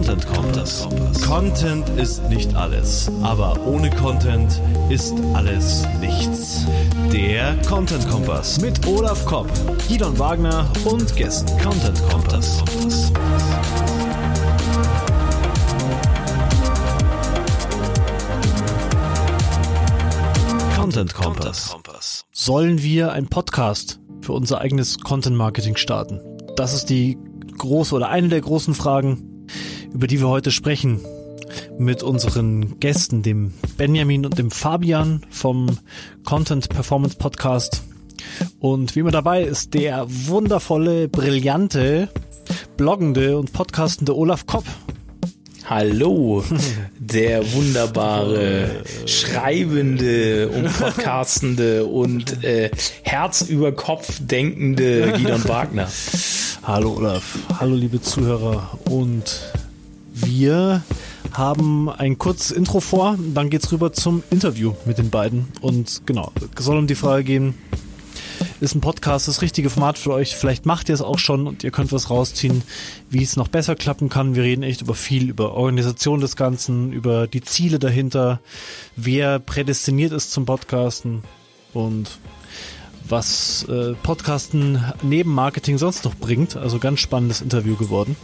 Content Kompass. Content ist nicht alles, aber ohne Content ist alles nichts. Der Content Kompass mit Olaf Kopp, Gidon Wagner und Gästen. Content Kompass. Content Kompass. Sollen wir einen Podcast für unser eigenes Content Marketing starten? Das ist die große oder eine der großen Fragen, über die wir heute sprechen mit unseren Gästen, dem Benjamin und dem Fabian vom Content Performance Podcast. Und wie immer dabei ist der wundervolle, brillante, bloggende und podcastende Olaf Kopp. Hallo, der wunderbare, schreibende und podcastende und äh, Herz über Kopf denkende Gidon Wagner. Hallo Olaf, hallo liebe Zuhörer und wir haben ein kurzes Intro vor, dann geht's rüber zum Interview mit den beiden und genau, soll um die Frage gehen, ist ein Podcast das richtige Format für euch? Vielleicht macht ihr es auch schon und ihr könnt was rausziehen, wie es noch besser klappen kann. Wir reden echt über viel, über Organisation des Ganzen, über die Ziele dahinter, wer prädestiniert ist zum Podcasten und was äh, Podcasten neben Marketing sonst noch bringt. Also ganz spannendes Interview geworden.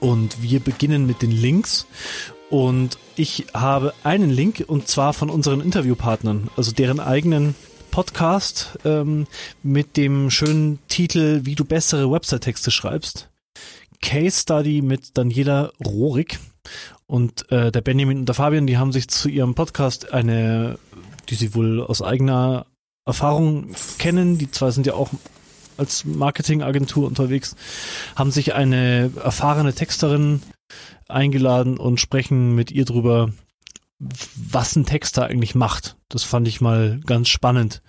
Und wir beginnen mit den Links. Und ich habe einen Link und zwar von unseren Interviewpartnern, also deren eigenen Podcast ähm, mit dem schönen Titel Wie du bessere Website-Texte schreibst. Case Study mit Daniela Rohrig und äh, der Benjamin und der Fabian, die haben sich zu ihrem Podcast eine, die sie wohl aus eigener Erfahrung kennen, die zwei sind ja auch als Marketingagentur unterwegs, haben sich eine erfahrene Texterin eingeladen und sprechen mit ihr drüber, was ein Texter eigentlich macht. Das fand ich mal ganz spannend.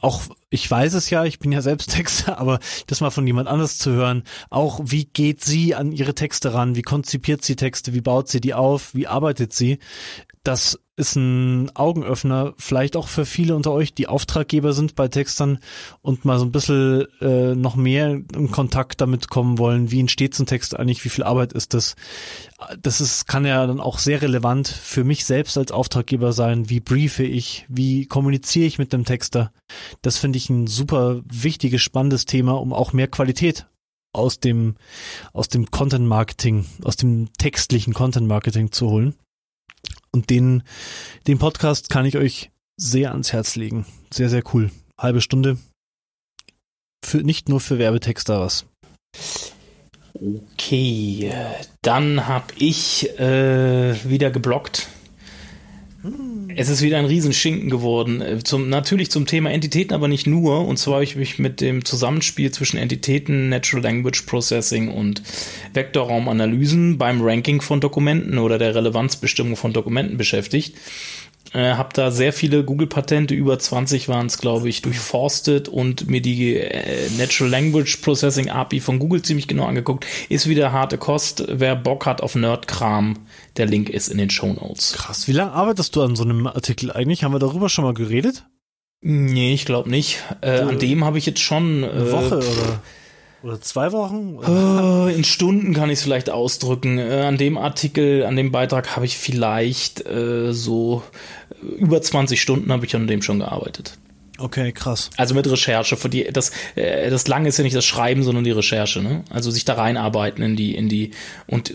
Auch ich weiß es ja, ich bin ja selbst Texter, aber das mal von jemand anders zu hören, auch wie geht sie an ihre Texte ran, wie konzipiert sie Texte, wie baut sie die auf, wie arbeitet sie, das ist ein Augenöffner, vielleicht auch für viele unter euch, die Auftraggeber sind bei Textern und mal so ein bisschen äh, noch mehr in Kontakt damit kommen wollen. Wie entsteht so ein Text eigentlich? Wie viel Arbeit ist das? Das ist, kann ja dann auch sehr relevant für mich selbst als Auftraggeber sein. Wie briefe ich? Wie kommuniziere ich mit dem Texter? Das finde ich ein super wichtiges, spannendes Thema, um auch mehr Qualität aus dem, aus dem Content Marketing, aus dem textlichen Content Marketing zu holen. Und den, den Podcast kann ich euch sehr ans Herz legen. Sehr, sehr cool. Halbe Stunde. Für, nicht nur für Werbetexter was. Okay, dann habe ich äh, wieder geblockt. Es ist wieder ein Riesenschinken geworden. Äh, zum, natürlich zum Thema Entitäten, aber nicht nur. Und zwar habe ich mich mit dem Zusammenspiel zwischen Entitäten, Natural Language Processing und Vektorraumanalysen beim Ranking von Dokumenten oder der Relevanzbestimmung von Dokumenten beschäftigt. Äh, habe da sehr viele Google-Patente, über 20 waren es, glaube ich, durchforstet und mir die äh, Natural Language Processing API von Google ziemlich genau angeguckt. Ist wieder harte Kost. Wer Bock hat auf Nerdkram, der Link ist in den Show Notes. Krass. Wie lange arbeitest du an so einem Artikel eigentlich? Haben wir darüber schon mal geredet? Nee, ich glaube nicht. Äh, an dem habe ich jetzt schon. Eine äh, Woche oder? Oder zwei Wochen? Äh, In Stunden kann ich es vielleicht ausdrücken. Äh, An dem Artikel, an dem Beitrag habe ich vielleicht äh, so äh, über 20 Stunden habe ich an dem schon gearbeitet. Okay, krass. Also mit Recherche. Für die, das, äh, das Lange ist ja nicht das Schreiben, sondern die Recherche. Ne? Also sich da reinarbeiten in die, in die und,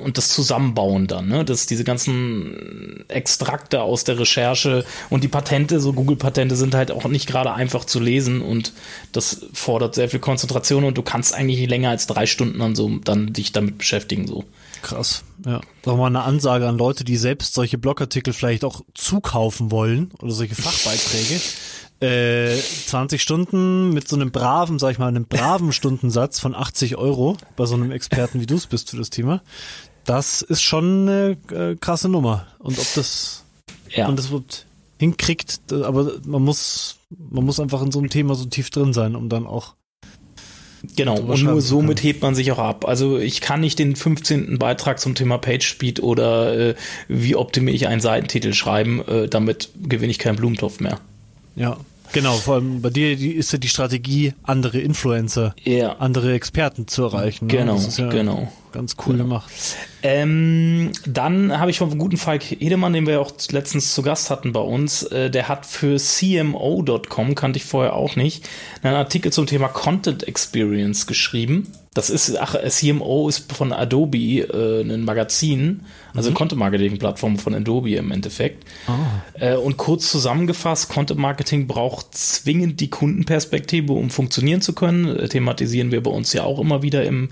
und das Zusammenbauen dann. Ne? Das, diese ganzen Extrakte aus der Recherche und die Patente, so Google-Patente sind halt auch nicht gerade einfach zu lesen und das fordert sehr viel Konzentration und du kannst eigentlich nicht länger als drei Stunden dann so dann dich damit beschäftigen. So. Krass. Ja. Doch mal eine Ansage an Leute, die selbst solche Blogartikel vielleicht auch zukaufen wollen oder solche Fachbeiträge. Äh, 20 Stunden mit so einem braven, sag ich mal, einem braven Stundensatz von 80 Euro bei so einem Experten wie du es bist für das Thema. Das ist schon eine äh, krasse Nummer. Und ob das, Ja. man das hinkriegt, aber man muss, man muss einfach in so einem Thema so tief drin sein, um dann auch Genau, und nur somit hebt man sich auch ab. Also ich kann nicht den 15. Beitrag zum Thema PageSpeed oder äh, wie optimiere ich einen Seitentitel schreiben, äh, damit gewinne ich keinen Blumentopf mehr. Ja. Genau, vor allem bei dir die, ist ja die Strategie, andere Influencer, Ja. andere Experten zu erreichen. ne? Genau, ja genau. Ganz cool gemacht. Ähm, dann habe ich vom guten Falk Hedemann, den wir auch letztens zu Gast hatten bei uns, äh, der hat für CMO.com, kannte ich vorher auch nicht, einen Artikel zum Thema Content Experience geschrieben. Das ist, ach, CMO ist von Adobe äh, ein Magazin, also Content-Marketing-Plattform von Adobe im Endeffekt. Äh, und kurz zusammengefasst, Content Marketing braucht zwingend die Kundenperspektive, um funktionieren zu können. Äh, thematisieren wir bei uns ja auch immer wieder im,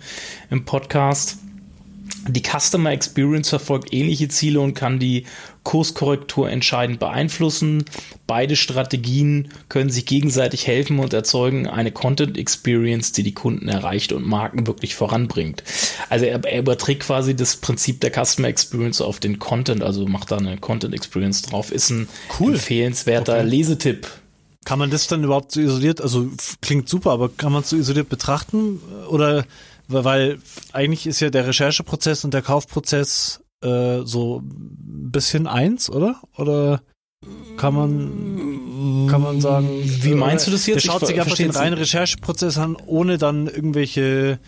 im Podcast. Die Customer Experience verfolgt ähnliche Ziele und kann die Kurskorrektur entscheidend beeinflussen. Beide Strategien können sich gegenseitig helfen und erzeugen eine Content Experience, die die Kunden erreicht und Marken wirklich voranbringt. Also er, er überträgt quasi das Prinzip der Customer Experience auf den Content, also macht da eine Content Experience drauf. Ist ein Cool. empfehlenswerter Lesetipp. Kann man das dann überhaupt so isoliert, also klingt super, aber kann man es so isoliert betrachten? Oder weil- eigentlich ist ja der Rechercheprozess und der Kaufprozess äh, so ein bisschen eins, oder? Oder kann man kann man sagen, Wie meinst du das jetzt? Der Ich schaut ver- sich einfach den reinen. Rechercheprozess an, ohne dann irgendwelche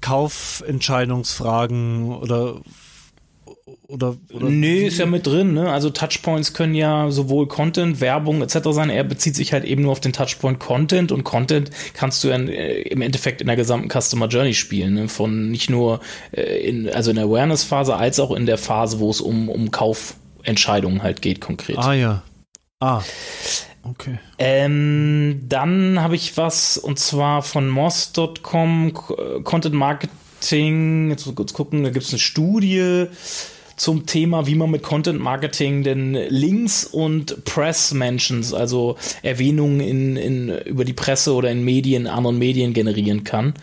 Kaufentscheidungsfragen oder oder, oder Nee, ist ja mit drin, ne? Also Touchpoints können ja sowohl Content, Werbung etc. sein. Er bezieht sich halt eben nur auf den Touchpoint Content und Content kannst du ja äh, im Endeffekt in der gesamten Customer Journey spielen, ne? Von nicht nur äh, in, also in der Awareness-Phase, als auch in der Phase, wo es um, um Kaufentscheidungen halt geht, konkret. Ah ja. Ah. Okay. Ähm, dann habe ich was und zwar von moss.com Content Marketing. Jetzt kurz gucken, da gibt es eine Studie zum Thema, wie man mit Content Marketing denn Links und Press Mentions, also Erwähnungen in, in, über die Presse oder in Medien, anderen Medien generieren kann.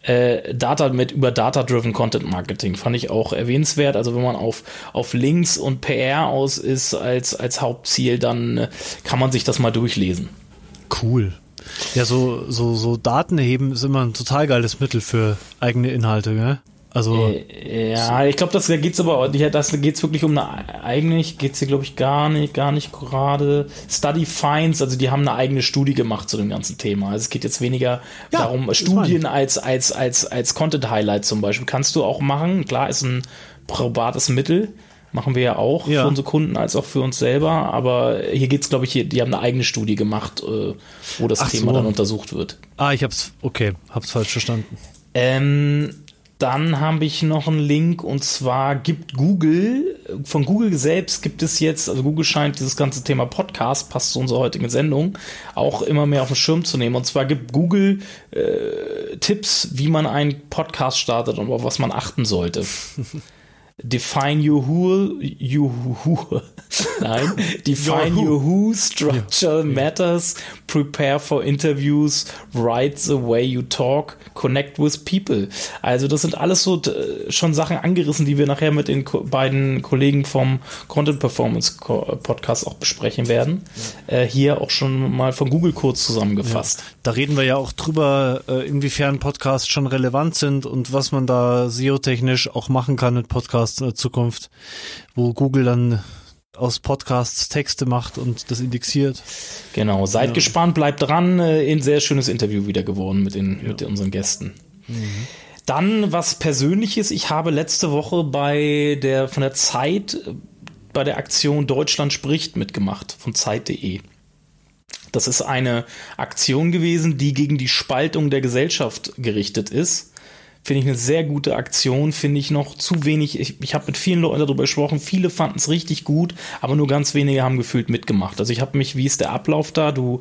Äh, Data mit über Data-Driven Content Marketing fand ich auch erwähnenswert. Also wenn man auf, auf Links und PR aus ist als, als Hauptziel, dann äh, kann man sich das mal durchlesen. Cool. Ja, so, so, so Daten erheben ist immer ein total geiles Mittel für eigene Inhalte, gell? Also, Äh, Ja, ich glaube, das da geht's aber, das geht's wirklich um eine, eigentlich geht's hier, glaube ich, gar nicht, gar nicht gerade. Study Finds, also die haben eine eigene Studie gemacht zu dem ganzen Thema. Also es geht jetzt weniger Ja, darum, Studien als, als, als, als Content-Highlight zum Beispiel. Kannst du auch machen. Klar, ist ein probates Mittel. Machen wir ja auch Ja. für unsere Kunden als auch für uns selber. Aber hier geht's, glaube ich, hier, die haben eine eigene Studie gemacht, äh, wo das Ach Thema so. dann untersucht wird. ah, ich hab's, okay, hab's falsch verstanden. Ähm, dann habe ich noch einen Link und zwar gibt Google, von Google selbst gibt es jetzt, also Google scheint dieses ganze Thema Podcast, passt zu unserer heutigen Sendung, auch immer mehr auf den Schirm zu nehmen. Und zwar gibt Google äh, Tipps, wie man einen Podcast startet und auf was man achten sollte. Define your who, you who, nein, define your who, structure matters, prepare for interviews, write the way you talk, connect with people. Also das sind alles so schon Sachen angerissen, die wir nachher mit den ko beiden Kollegen vom Content Performance Co Podcast auch besprechen werden. Äh, hier auch schon mal von Google kurz zusammengefasst. Da reden wir ja auch drüber, äh, inwiefern Podcasts schon relevant sind und was man da SEO-technisch auch machen kann mit Podcasts in der Zukunft, wo Google dann aus Podcasts Texte macht und das indexiert. Genau, seid gespannt, bleibt dran. Äh, Ein sehr schönes Interview wieder geworden mit, den, mit unseren Gästen. Dann was Persönliches. Ich habe letzte Woche bei der von der Zeit äh, bei der Aktion Deutschland spricht mitgemacht von Zeit.de. Das ist eine Aktion gewesen, die gegen die Spaltung der Gesellschaft gerichtet ist. Finde ich eine sehr gute Aktion, finde ich noch zu wenig. Ich, ich habe mit vielen Leuten darüber gesprochen, viele fanden es richtig gut, aber nur ganz wenige haben gefühlt mitgemacht. Also ich habe mich, wie ist der Ablauf da? Du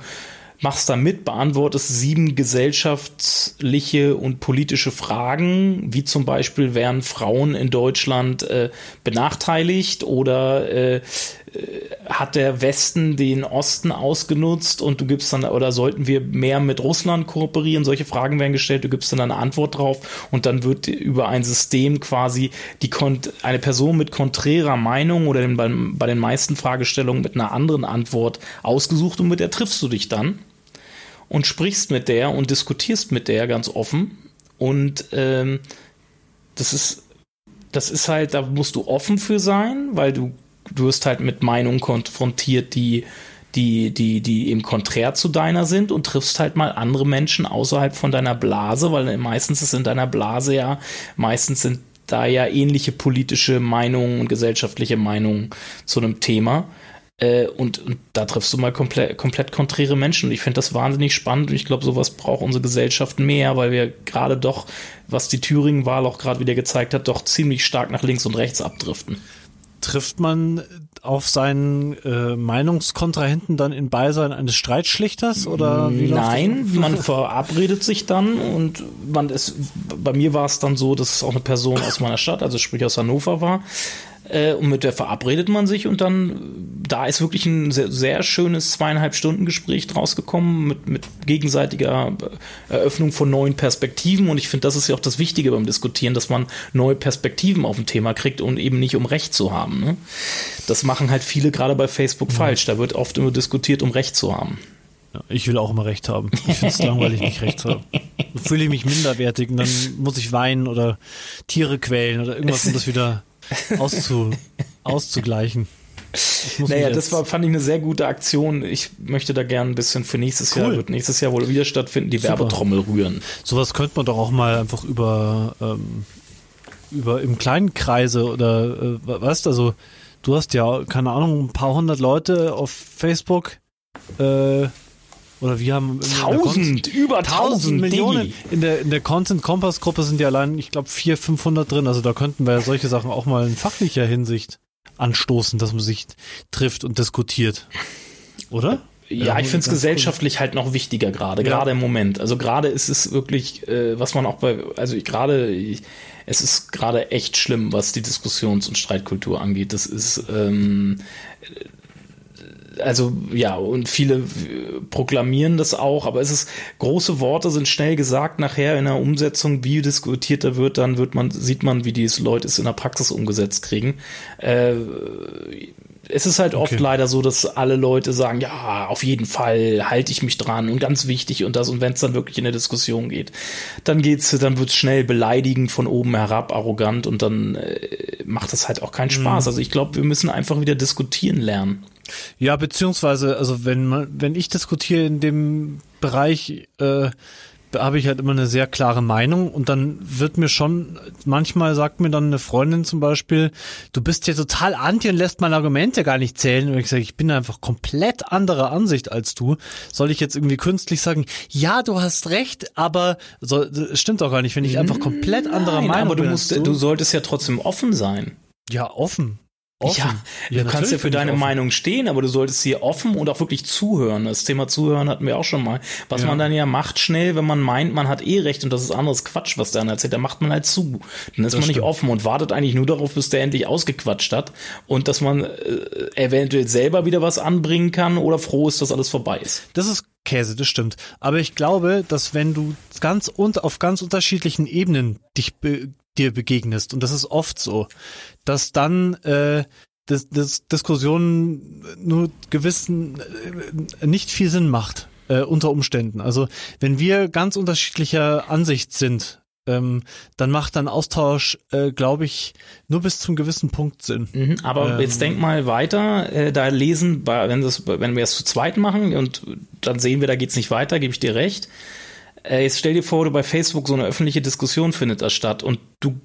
machst da mit, beantwortest sieben gesellschaftliche und politische Fragen, wie zum Beispiel werden Frauen in Deutschland äh, benachteiligt oder äh, hat der Westen den Osten ausgenutzt und du gibst dann, oder sollten wir mehr mit Russland kooperieren? Solche Fragen werden gestellt, du gibst dann eine Antwort drauf und dann wird über ein System quasi die eine Person mit konträrer Meinung oder den, bei, bei den meisten Fragestellungen mit einer anderen Antwort ausgesucht und mit der triffst du dich dann und sprichst mit der und diskutierst mit der ganz offen und ähm, das ist das ist halt, da musst du offen für sein, weil du du wirst halt mit Meinungen konfrontiert, die, die, die, die eben konträr zu deiner sind und triffst halt mal andere Menschen außerhalb von deiner Blase, weil meistens ist in deiner Blase ja, meistens sind da ja ähnliche politische Meinungen und gesellschaftliche Meinungen zu einem Thema. Äh, und, und, da triffst du mal komplett, komplett konträre Menschen. Und ich finde das wahnsinnig spannend. Und ich glaube, sowas braucht unsere Gesellschaft mehr, weil wir gerade doch, was die Thüringen-Wahl auch gerade wieder gezeigt hat, doch ziemlich stark nach links und rechts abdriften. Trifft man auf seinen äh, Meinungskontrahenten dann in Beisein eines Streitschlichters oder Nein, man verabredet sich dann und man ist, bei mir war es dann so, dass es auch eine Person aus meiner Stadt, also sprich aus Hannover war, äh, und mit der verabredet man sich und dann, da ist wirklich ein sehr, sehr schönes zweieinhalb Stunden Gespräch draus gekommen mit, mit gegenseitiger äh, Eröffnung von neuen Perspektiven. Und ich finde, das ist ja auch das Wichtige beim Diskutieren, dass man neue Perspektiven auf ein Thema kriegt und eben nicht um Recht zu haben. Ne? Das machen halt viele gerade bei Facebook mhm. falsch. Da wird oft immer diskutiert, um Recht zu haben. Ja, ich will auch immer Recht haben. Ich finde es langweilig, nicht Recht zu haben. Fühle ich mich minderwertig und dann muss ich weinen oder Tiere quälen oder irgendwas, um das wieder auszu, auszugleichen. Naja, das war, fand ich eine sehr gute Aktion. Ich möchte da gerne ein bisschen für nächstes cool. Jahr, wird nächstes Jahr wohl wieder stattfinden, die Super. Werbetrommel rühren. Sowas könnte man doch auch mal einfach über, ähm, über im kleinen Kreise oder, äh, weißt du, also, du hast ja, keine Ahnung, ein paar hundert Leute auf Facebook, äh, oder wir haben tausend, über tausend Millionen. In der, in der Content Kompass Gruppe sind ja allein, ich glaube, 400, 500 drin. Also da könnten wir ja solche Sachen auch mal in fachlicher Hinsicht anstoßen, dass man sich trifft und diskutiert. Oder? Ja, ich finde es gesellschaftlich cool. halt noch wichtiger gerade, ja. gerade im Moment. Also gerade ist es wirklich, äh, was man auch bei, also gerade, es ist gerade echt schlimm, was die Diskussions- und Streitkultur angeht. Das ist, ähm, also ja, und viele proklamieren das auch, aber es ist, große Worte sind schnell gesagt, nachher in der Umsetzung, wie diskutierter wird, dann wird man, sieht man, wie die Leute es in der Praxis umgesetzt kriegen. Äh, es ist halt okay. oft leider so, dass alle Leute sagen, ja, auf jeden Fall halte ich mich dran und ganz wichtig und das und wenn es dann wirklich in der Diskussion geht, dann geht's, dann wird's schnell beleidigend von oben herab, arrogant und dann äh, macht das halt auch keinen Spaß. Mhm. Also ich glaube, wir müssen einfach wieder diskutieren lernen. Ja, beziehungsweise, also wenn man, wenn ich diskutiere in dem Bereich, äh, habe ich halt immer eine sehr klare Meinung und dann wird mir schon, manchmal sagt mir dann eine Freundin zum Beispiel, du bist ja total anti und lässt meine Argumente gar nicht zählen. Und ich sage, ich bin einfach komplett anderer Ansicht als du. Soll ich jetzt irgendwie künstlich sagen, ja, du hast recht, aber so, stimmt auch gar nicht, wenn ich einfach komplett anderer Nein, Meinung aber du bin. Musst, du. du solltest ja trotzdem offen sein. Ja, offen. Offen. Ja, ja, du kannst ja für deine Meinung stehen, aber du solltest hier offen und auch wirklich zuhören. Das Thema Zuhören hatten wir auch schon mal. Was ja. man dann ja macht schnell, wenn man meint, man hat eh recht und das ist anderes Quatsch, was der andere erzählt, dann macht man halt zu. Dann ist das man stimmt. nicht offen und wartet eigentlich nur darauf, bis der endlich ausgequatscht hat und dass man äh, eventuell selber wieder was anbringen kann oder froh ist, dass alles vorbei ist. Das ist Käse, das stimmt. Aber ich glaube, dass wenn du ganz und auf ganz unterschiedlichen Ebenen dich be dir begegnest, und das ist oft so, dass dann äh, das, das Diskussionen nur gewissen äh, nicht viel Sinn macht äh, unter Umständen. Also wenn wir ganz unterschiedlicher Ansicht sind, ähm, dann macht dann Austausch, äh, glaube ich, nur bis zum gewissen Punkt Sinn. Mhm, aber ähm, jetzt denk mal weiter, äh, da lesen, wenn, das, wenn wir es zu zweit machen und dann sehen wir, da geht's nicht weiter, gebe ich dir recht. Äh, jetzt stell dir vor, du bei Facebook so eine öffentliche Diskussion findet da statt und du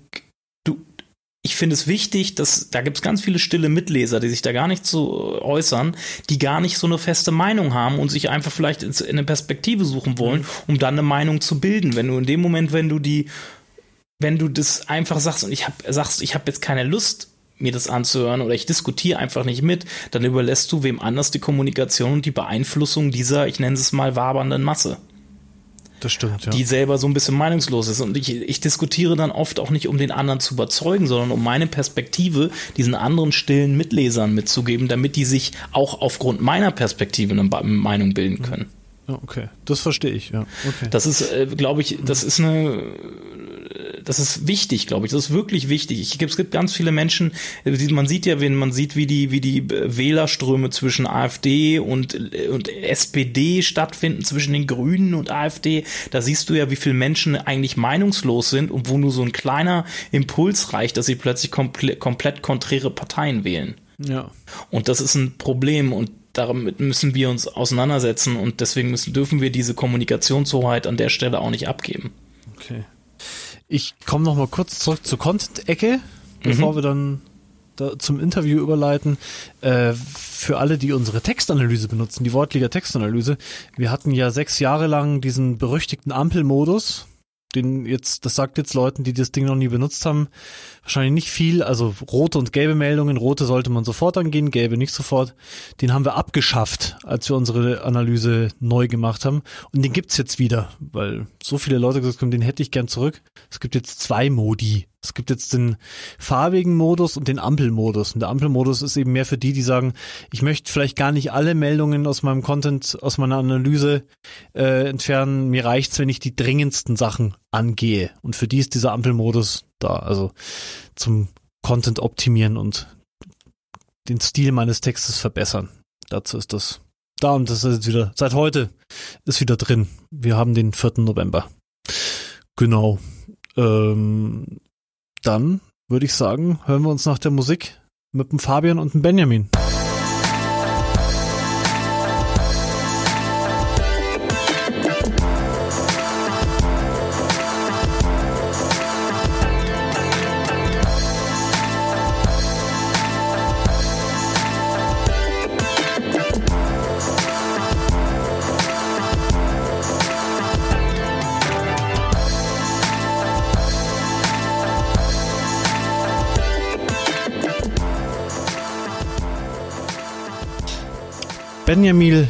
ich finde es wichtig, dass da gibt es ganz viele stille Mitleser, die sich da gar nicht so äußern, die gar nicht so eine feste Meinung haben und sich einfach vielleicht in eine Perspektive suchen wollen, um dann eine Meinung zu bilden. Wenn du in dem Moment, wenn du die, wenn du das einfach sagst und ich hab, sagst, ich habe jetzt keine Lust, mir das anzuhören oder ich diskutiere einfach nicht mit, dann überlässt du wem anders die Kommunikation und die Beeinflussung dieser, ich nenne es mal, wabernden Masse. Das stimmt, ja. Die selber so ein bisschen meinungslos ist. Und ich, ich diskutiere dann oft auch nicht, um den anderen zu überzeugen, sondern um meine Perspektive diesen anderen stillen Mitlesern mitzugeben, damit die sich auch aufgrund meiner Perspektive eine Meinung bilden können. Ja, okay. Das verstehe ich, ja. Okay. Das ist, äh, glaube ich, das ist eine das ist wichtig, glaube ich. Das ist wirklich wichtig. Ich, es gibt ganz viele Menschen, man sieht ja, wenn man sieht, wie die, wie die Wählerströme zwischen AfD und, und SPD stattfinden, zwischen den Grünen und AfD. Da siehst du ja, wie viele Menschen eigentlich meinungslos sind und wo nur so ein kleiner Impuls reicht, dass sie plötzlich komple komplett konträre Parteien wählen. Ja. Und das ist ein Problem und damit müssen wir uns auseinandersetzen und deswegen müssen, dürfen wir diese Kommunikationshoheit an der Stelle auch nicht abgeben. Okay. Ich komme noch mal kurz zurück zur Content-Ecke, bevor mhm. wir dann zum Interview überleiten. Äh, für alle, die unsere Textanalyse benutzen, die Wortliga Textanalyse. Wir hatten ja sechs Jahre lang diesen berüchtigten Ampelmodus, den jetzt, das sagt jetzt Leuten, die das Ding noch nie benutzt haben, wahrscheinlich nicht viel. Also rote und gelbe Meldungen. Rote sollte man sofort angehen, gelbe nicht sofort. Den haben wir abgeschafft, als wir unsere Analyse neu gemacht haben. Und den gibt's jetzt wieder, weil so viele Leute gesagt haben, den hätte ich gern zurück. Es gibt jetzt zwei Modi. Es gibt jetzt den farbigen Modus und den Ampelmodus. Und der Ampelmodus ist eben mehr für die, die sagen, ich möchte vielleicht gar nicht alle Meldungen aus meinem Content, aus meiner Analyse äh, entfernen. Mir reicht's, wenn ich die dringendsten Sachen angehe. Und für die ist dieser Ampelmodus da. Also zum Content optimieren und den Stil meines Textes verbessern. Dazu ist das da und das ist jetzt wieder, seit heute ist wieder drin. Wir haben den 4. November. Genau. Ähm, dann würde ich sagen, hören wir uns nach der Musik mit dem Fabian und dem Benjamin. Benjamin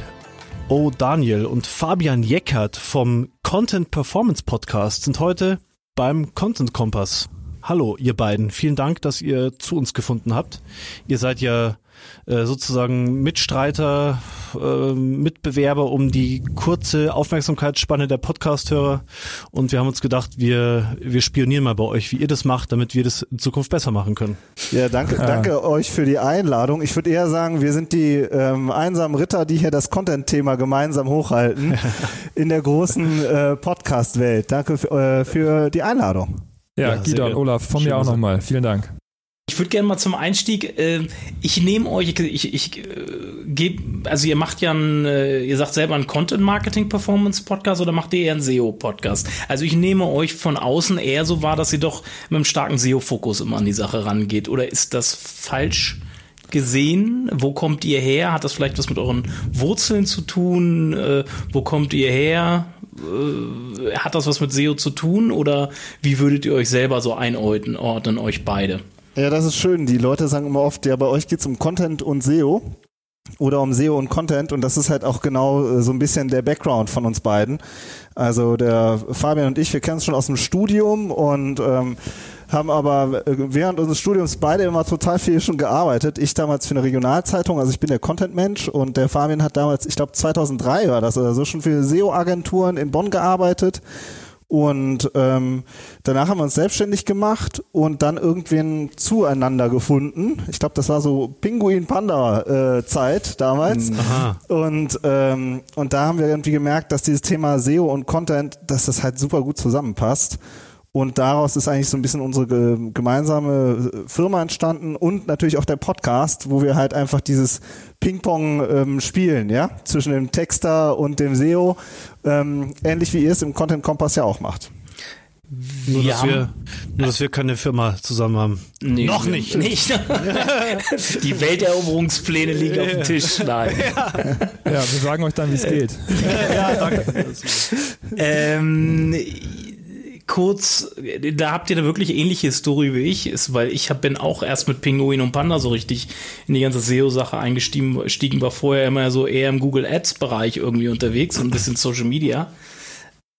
O. Daniel und Fabian Jeckert vom Content Performance Podcast sind heute beim Content Kompass. Hallo, ihr beiden. Vielen Dank, dass ihr zu uns gefunden habt. Ihr seid ja sozusagen Mitstreiter, äh, Mitbewerber um die kurze Aufmerksamkeitsspanne der Podcast-Hörer. Und wir haben uns gedacht, wir, wir spionieren mal bei euch, wie ihr das macht, damit wir das in Zukunft besser machen können. Ja, danke, danke euch für die Einladung. Ich würde eher sagen, wir sind die ähm, einsamen Ritter, die hier das Content-Thema gemeinsam hochhalten in der großen äh, Podcast-Welt. Danke äh, für die Einladung. Ja, ja Gidon, Olaf, von mir auch nochmal. Vielen Dank. Ich würde gerne mal zum Einstieg, äh, ich nehme euch, ich, ich äh, gebe, also ihr macht ja einen, äh, ihr sagt selber einen Content Marketing Performance Podcast oder macht ihr eher einen SEO Podcast? Also ich nehme euch von außen eher so wahr, dass ihr doch mit einem starken SEO-Fokus immer an die Sache rangeht. Oder ist das falsch? gesehen? Wo kommt ihr her? Hat das vielleicht was mit euren Wurzeln zu tun? Äh, wo kommt ihr her? Äh, hat das was mit SEO zu tun? Oder wie würdet ihr euch selber so einordnen, ordnen euch beide? Ja, das ist schön. Die Leute sagen immer oft, ja, bei euch geht es um Content und SEO oder um SEO und Content und das ist halt auch genau äh, so ein bisschen der Background von uns beiden. Also der Fabian und ich, wir kennen es schon aus dem Studium und ähm, haben aber äh, während unseres Studiums beide immer total viel schon gearbeitet. Ich damals für eine Regionalzeitung, also ich bin der Content-Mensch und der Fabian hat damals, ich glaube 2003 war das oder so, schon für SEO-Agenturen in Bonn gearbeitet und ähm, danach haben wir uns selbstständig gemacht und dann irgendwen zueinander gefunden. Ich glaube, das war so Pinguin-Panda-Zeit äh, damals. Aha. Und, ähm, und da haben wir irgendwie gemerkt, dass dieses Thema SEO und Content, dass das halt super gut zusammenpasst. Und daraus ist eigentlich so ein bisschen unsere gemeinsame Firma entstanden und natürlich auch der Podcast, wo wir halt einfach dieses Ping-Pong ähm, spielen, ja, zwischen dem Texter und dem SEO, ähm, ähnlich wie ihr es im Content Kompass ja auch macht. Nur, dass wir, nur, dass wir keine Firma zusammen haben. Nee, Noch nicht. nicht. Die Welteroberungspläne liegen auf dem Tisch. Nein. Ja, ja wir sagen euch dann, wie es geht. Ja, danke. ähm, kurz, da habt ihr da wirklich ähnliche Historie wie ich, ist, weil ich hab, bin auch erst mit Pinguin und Panda so richtig in die ganze SEO-Sache eingestiegen, war vorher immer so eher im Google Ads-Bereich irgendwie unterwegs und ein bisschen Social Media.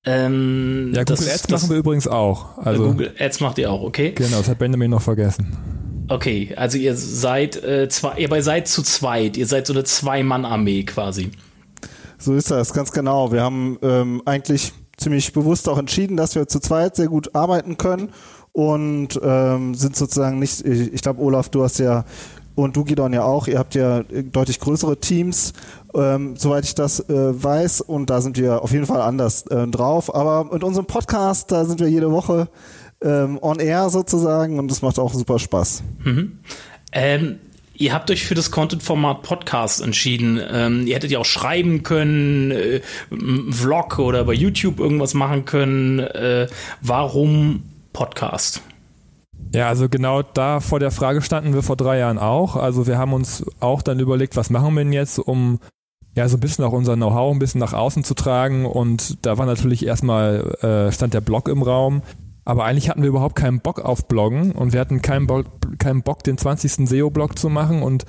Ähm, ja, Google das, Ads das, machen wir übrigens auch. Also, Google Ads macht ihr auch, okay? Genau, das hat Benjamin noch vergessen. Okay, also ihr seid äh, zwei, ihr seid zu zweit, ihr seid so eine Zwei-Mann-Armee quasi. So ist das, ganz genau. Wir haben ähm, eigentlich ziemlich bewusst auch entschieden, dass wir zu zweit sehr gut arbeiten können und ähm, sind sozusagen nicht, ich, ich glaube, Olaf, du hast ja und du, Gidon, ja auch, ihr habt ja deutlich größere Teams, ähm, soweit ich das äh, weiß, und da sind wir auf jeden Fall anders äh, drauf. Aber mit unserem Podcast, da sind wir jede Woche ähm, on air sozusagen und das macht auch super Spaß. Mhm. Ähm, Ihr habt euch für das Content-Format Podcast entschieden. Ähm, ihr hättet ja auch schreiben können, äh, Vlog oder bei YouTube irgendwas machen können. Äh, warum Podcast? Ja, also genau da vor der Frage standen wir vor drei Jahren auch. Also wir haben uns auch dann überlegt, was machen wir denn jetzt, um ja so ein bisschen auch unser Know-how ein bisschen nach außen zu tragen. Und da war natürlich erstmal äh, stand der Blog im Raum. Aber eigentlich hatten wir überhaupt keinen Bock auf Bloggen und wir hatten keinen Bock, keinen Bock den 20. SEO-Blog zu machen und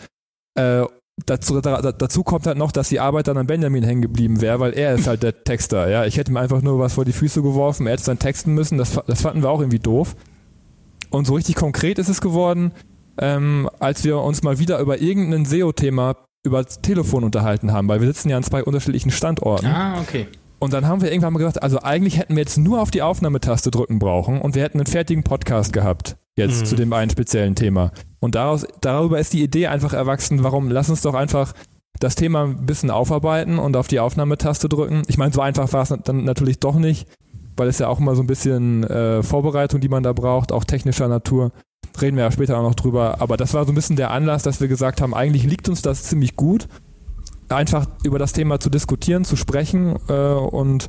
äh, dazu, da, dazu kommt halt noch, dass die Arbeit dann an Benjamin hängen geblieben wäre, weil er ist halt der Texter. Ja, ich hätte ihm einfach nur was vor die Füße geworfen, er hätte dann texten müssen. Das, das fanden wir auch irgendwie doof. Und so richtig konkret ist es geworden, ähm, als wir uns mal wieder über irgendein SEO-Thema über das Telefon unterhalten haben, weil wir sitzen ja an zwei unterschiedlichen Standorten. Ah, okay. Und dann haben wir irgendwann mal gesagt, also eigentlich hätten wir jetzt nur auf die Aufnahmetaste drücken brauchen und wir hätten einen fertigen Podcast gehabt, jetzt mhm. zu dem einen speziellen Thema. Und daraus, darüber ist die Idee einfach erwachsen, warum lass uns doch einfach das Thema ein bisschen aufarbeiten und auf die Aufnahmetaste drücken. Ich meine, so einfach war es dann natürlich doch nicht weil es ja auch immer so ein bisschen äh, Vorbereitung, die man da braucht, auch technischer Natur. Reden wir ja später auch noch drüber. Aber das war so ein bisschen der Anlass, dass wir gesagt haben, eigentlich liegt uns das ziemlich gut, einfach über das Thema zu diskutieren, zu sprechen äh, und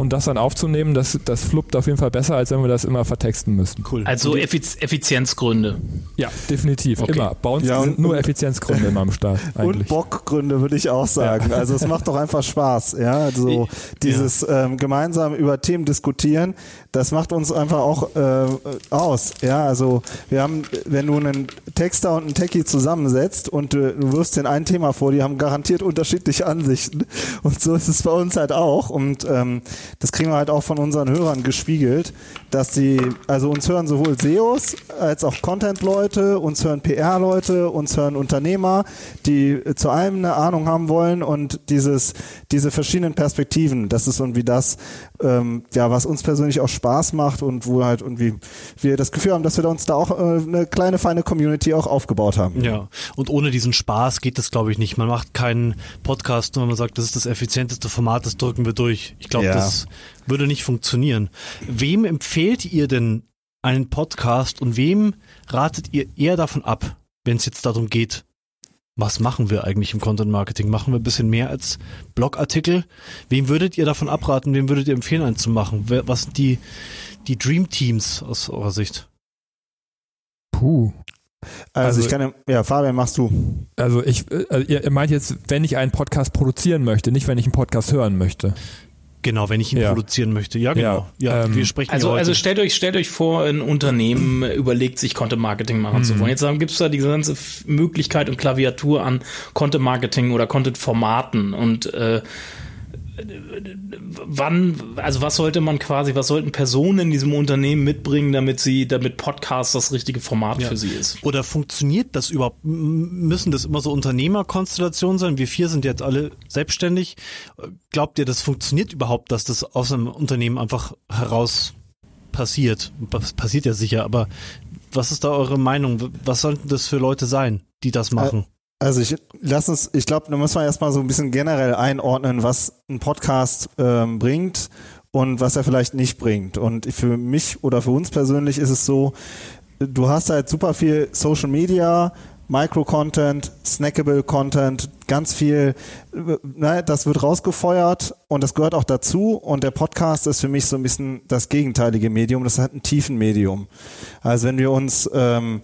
und das dann aufzunehmen, das, das fluppt auf jeden Fall besser, als wenn wir das immer vertexten müssten. Cool. Also Effiz Effizienzgründe. Ja, definitiv. Okay. Immer. Bei uns ja, sind nur Effizienzgründe immer am Start. Eigentlich. Und Bockgründe würde ich auch sagen. Ja. Also es macht doch einfach Spaß. Ja, also dieses ja. Ähm, gemeinsam über Themen diskutieren, das macht uns einfach auch äh, aus. Ja, also wir haben, wenn du einen Texter und einen Techie zusammensetzt und du, du wirfst den ein Thema vor, die haben garantiert unterschiedliche Ansichten. Und so ist es bei uns halt auch. Und ähm, das kriegen wir halt auch von unseren Hörern gespiegelt, dass sie, also uns hören sowohl SEOs als auch Content-Leute, uns hören PR-Leute, uns hören Unternehmer, die zu allem eine Ahnung haben wollen und dieses, diese verschiedenen Perspektiven, das ist irgendwie das, ähm, ja, was uns persönlich auch Spaß macht und wo halt irgendwie wir das Gefühl haben, dass wir uns da auch äh, eine kleine feine Community auch aufgebaut haben. Ja, und ohne diesen Spaß geht das, glaube ich, nicht. Man macht keinen Podcast, wenn man sagt, das ist das effizienteste Format, das drücken wir durch. Ich glaube, ja. das würde nicht funktionieren. Wem empfehlt ihr denn einen Podcast und wem ratet ihr eher davon ab, wenn es jetzt darum geht, was machen wir eigentlich im Content Marketing? Machen wir ein bisschen mehr als Blogartikel? Wem würdet ihr davon abraten? Wem würdet ihr empfehlen, einen zu machen? Was sind die, die Dream Teams aus eurer Sicht? Puh. Also, also ich kann ja, ja, Fabian, machst du. Also ich, also ihr meint jetzt, wenn ich einen Podcast produzieren möchte, nicht wenn ich einen Podcast hören möchte. Genau, wenn ich ihn ja. produzieren möchte. Ja, genau. Ja, ja ähm, wir sprechen also, also stellt euch, stellt euch vor, ein Unternehmen überlegt sich Content Marketing machen mhm. zu wollen. Jetzt gibt es da die ganze Möglichkeit und Klaviatur an Content Marketing oder Content Formaten und äh, wann, also was sollte man quasi, was sollten Personen in diesem Unternehmen mitbringen, damit sie, damit Podcast das richtige Format ja. für sie ist? Oder funktioniert das überhaupt? Müssen das immer so Unternehmerkonstellationen sein? Wir vier sind jetzt alle selbstständig. Glaubt ihr, das funktioniert überhaupt, dass das aus einem Unternehmen einfach heraus passiert? Das passiert ja sicher, aber was ist da eure Meinung? Was sollten das für Leute sein, die das machen? Äh also ich lass uns, ich glaube, da muss man erstmal so ein bisschen generell einordnen, was ein Podcast ähm, bringt und was er vielleicht nicht bringt. Und für mich oder für uns persönlich ist es so, du hast halt super viel Social Media, Micro-Content, snackable Content, ganz viel, ne, das wird rausgefeuert und das gehört auch dazu. Und der Podcast ist für mich so ein bisschen das gegenteilige Medium, das hat ein tiefen Medium. Also wenn wir uns ähm,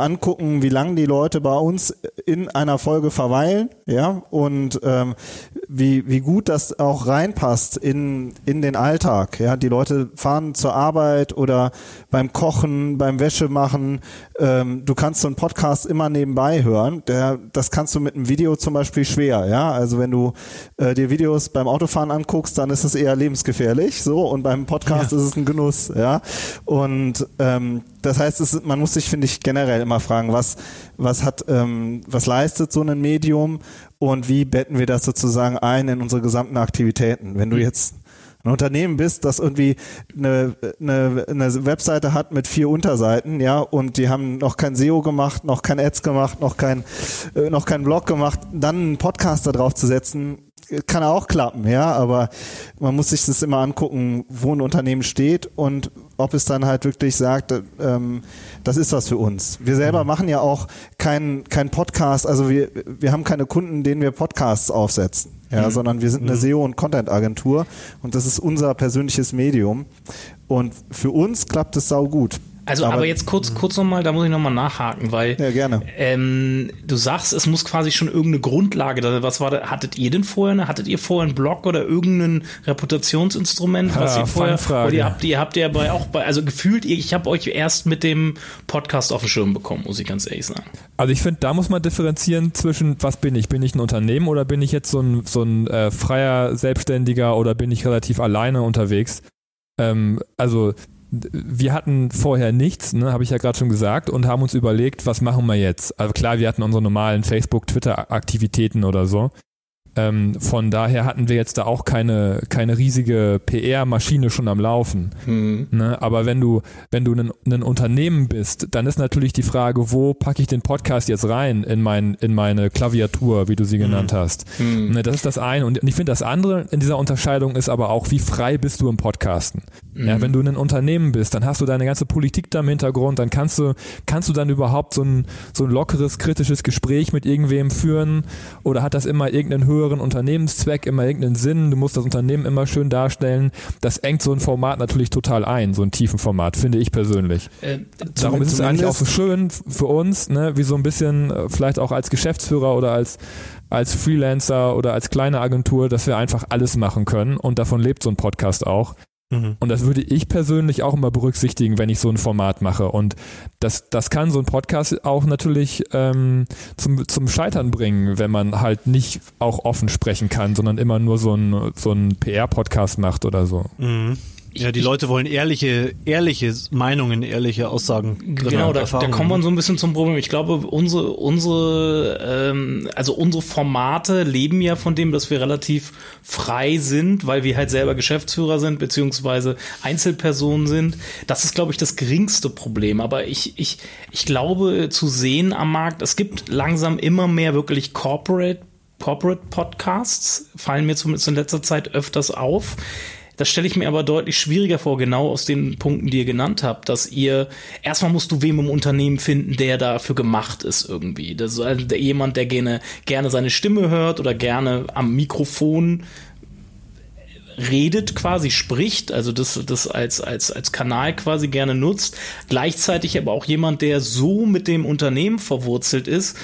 angucken, wie lange die Leute bei uns in einer Folge verweilen, ja, und ähm, wie, wie gut das auch reinpasst in, in den Alltag. Ja, die Leute fahren zur Arbeit oder beim Kochen, beim Wäschemachen. Ähm, du kannst so einen Podcast immer nebenbei hören. Der, das kannst du mit einem Video zum Beispiel schwer, ja. Also wenn du äh, dir Videos beim Autofahren anguckst, dann ist es eher lebensgefährlich, so, und beim Podcast ja. ist es ein Genuss, ja. Und ähm, das heißt, es, man muss sich, finde ich, generell immer fragen, was, was hat, ähm, was leistet so ein Medium und wie betten wir das sozusagen ein in unsere gesamten Aktivitäten? Wenn du jetzt ein Unternehmen bist, das irgendwie eine, eine, eine Webseite hat mit vier Unterseiten, ja, und die haben noch kein SEO gemacht, noch kein Ads gemacht, noch kein, äh, noch kein Blog gemacht, dann einen Podcast da drauf zu setzen, kann auch klappen, ja, aber man muss sich das immer angucken, wo ein Unternehmen steht und ob es dann halt wirklich sagt, ähm, das ist was für uns. Wir selber mhm. machen ja auch keinen kein Podcast, also wir, wir haben keine Kunden, denen wir Podcasts aufsetzen, ja, mhm. sondern wir sind eine mhm. SEO- und Content-Agentur und das ist unser persönliches Medium. Und für uns klappt es sau gut. Also, aber, aber, jetzt kurz, kurz nochmal, da muss ich nochmal nachhaken, weil ja, gerne. Ähm, du sagst, es muss quasi schon irgendeine Grundlage, was war da, hattet ihr denn vorher, hattet ihr vorher einen Blog oder irgendein Reputationsinstrument, was ja, ihr vorher, oder ihr habt, ihr habt ja bei, auch bei, also gefühlt, ich habe euch erst mit dem Podcast auf den Schirm bekommen, muss ich ganz ehrlich sagen. Also ich finde, da muss man differenzieren zwischen, was bin ich, bin ich ein Unternehmen oder bin ich jetzt so ein, so ein äh, freier Selbstständiger oder bin ich relativ alleine unterwegs? Ähm, also wir hatten vorher nichts, ne, habe ich ja gerade schon gesagt, und haben uns überlegt, was machen wir jetzt? Also klar, wir hatten unsere normalen Facebook, Twitter-Aktivitäten oder so. Ähm, von daher hatten wir jetzt da auch keine, keine riesige PR-Maschine schon am Laufen. Mhm. Ne? Aber wenn du, wenn du ein, Unternehmen bist, dann ist natürlich die Frage, wo packe ich den Podcast jetzt rein in, mein, in meine Klaviatur, wie du sie genannt mhm. hast. Mhm. Ne? Das ist das eine. Und ich finde, das andere in dieser Unterscheidung ist aber auch, wie frei bist du im Podcasten. Ja, wenn du ein Unternehmen bist, dann hast du deine ganze Politik da im Hintergrund, dann kannst du, kannst du dann überhaupt so ein, so ein lockeres, kritisches Gespräch mit irgendwem führen oder hat das immer irgendeinen Höhe höheren Unternehmenszweck, immer irgendeinen Sinn, du musst das Unternehmen immer schön darstellen. Das engt so ein Format natürlich total ein, so ein tiefen Format, finde ich persönlich. Äh, Darum ist es eigentlich auch so schön für uns, ne, wie so ein bisschen äh, vielleicht auch als Geschäftsführer oder als als Freelancer oder als kleine Agentur, dass wir einfach alles machen können und davon lebt so ein Podcast auch. Mhm. Und das würde ich persönlich auch immer berücksichtigen, wenn ich so ein Format mache. Und das, das kann so ein Podcast auch natürlich ähm, zum, zum Scheitern bringen, wenn man halt nicht auch offen sprechen kann, sondern immer nur so ein, so ein PR-Podcast macht oder so. Mhm. Ja, die Leute wollen ehrliche, ehrliche Meinungen, ehrliche Aussagen. Genau, da, da kommt man so ein bisschen zum Problem. Ich glaube, unsere, unsere, ähm, also unsere Formate leben ja von dem, dass wir relativ frei sind, weil wir halt selber Geschäftsführer sind, beziehungsweise Einzelpersonen sind. Das ist, glaube ich, das geringste Problem. Aber ich, ich, ich glaube zu sehen am Markt, es gibt langsam immer mehr wirklich Corporate Corporate Podcasts, fallen mir zumindest in letzter Zeit öfters auf das stelle ich mir aber deutlich schwieriger vor, genau aus den Punkten, die ihr genannt habt, dass ihr erstmal musst du wem im Unternehmen finden, der dafür gemacht ist irgendwie. Das ist also jemand, der gerne, gerne seine Stimme hört oder gerne am Mikrofon redet quasi, spricht, also das, das als, als, als Kanal quasi gerne nutzt. Gleichzeitig aber auch jemand, der so mit dem Unternehmen verwurzelt ist,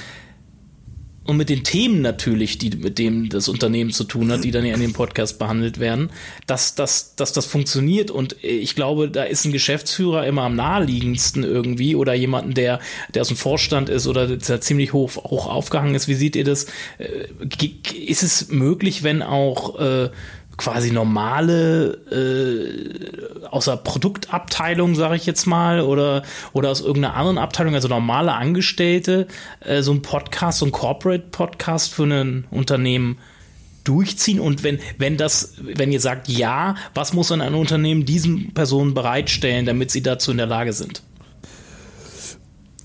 und mit den Themen natürlich, die mit dem das Unternehmen zu tun hat, die dann ja in dem Podcast behandelt werden, dass, dass, dass das funktioniert. Und ich glaube, da ist ein Geschäftsführer immer am naheliegendsten irgendwie oder jemanden, der, der aus dem Vorstand ist oder der ziemlich hoch, hoch aufgehangen ist. Wie seht ihr das? Äh, ist es möglich, wenn auch äh, quasi normale äh, außer Produktabteilung, sage ich jetzt mal, oder oder aus irgendeiner anderen Abteilung, also normale Angestellte, äh, so ein Podcast, so ein Corporate Podcast für ein Unternehmen durchziehen und wenn wenn das wenn ihr sagt ja, was muss ein Unternehmen diesen Personen bereitstellen, damit sie dazu in der Lage sind?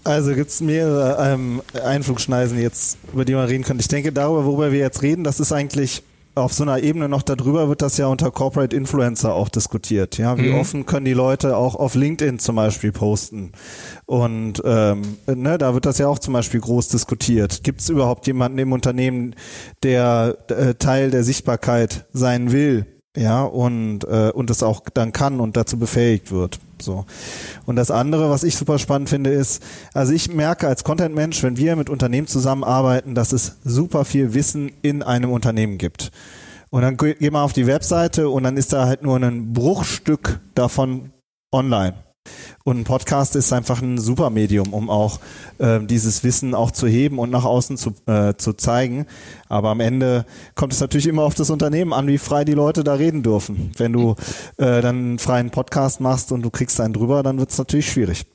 Also gibt es mehrere ähm, Einflugschneisen jetzt, über die man reden könnte. Ich denke, darüber, worüber wir jetzt reden, das ist eigentlich auf so einer Ebene noch darüber wird das ja unter Corporate Influencer auch diskutiert. Ja, wie mhm. offen können die Leute auch auf LinkedIn zum Beispiel posten? Und ähm, ne, da wird das ja auch zum Beispiel groß diskutiert. Gibt es überhaupt jemanden im Unternehmen, der äh, Teil der Sichtbarkeit sein will? Ja, und, äh, und es auch dann kann und dazu befähigt wird. So. Und das andere, was ich super spannend finde, ist, also ich merke als Content-Mensch, wenn wir mit Unternehmen zusammenarbeiten, dass es super viel Wissen in einem Unternehmen gibt. Und dann geh mal auf die Webseite und dann ist da halt nur ein Bruchstück davon online. Und ein Podcast ist einfach ein super Medium, um auch äh, dieses Wissen auch zu heben und nach außen zu, äh, zu zeigen. Aber am Ende kommt es natürlich immer auf das Unternehmen an, wie frei die Leute da reden dürfen. Wenn du äh, dann einen freien Podcast machst und du kriegst einen drüber, dann wird es natürlich schwierig.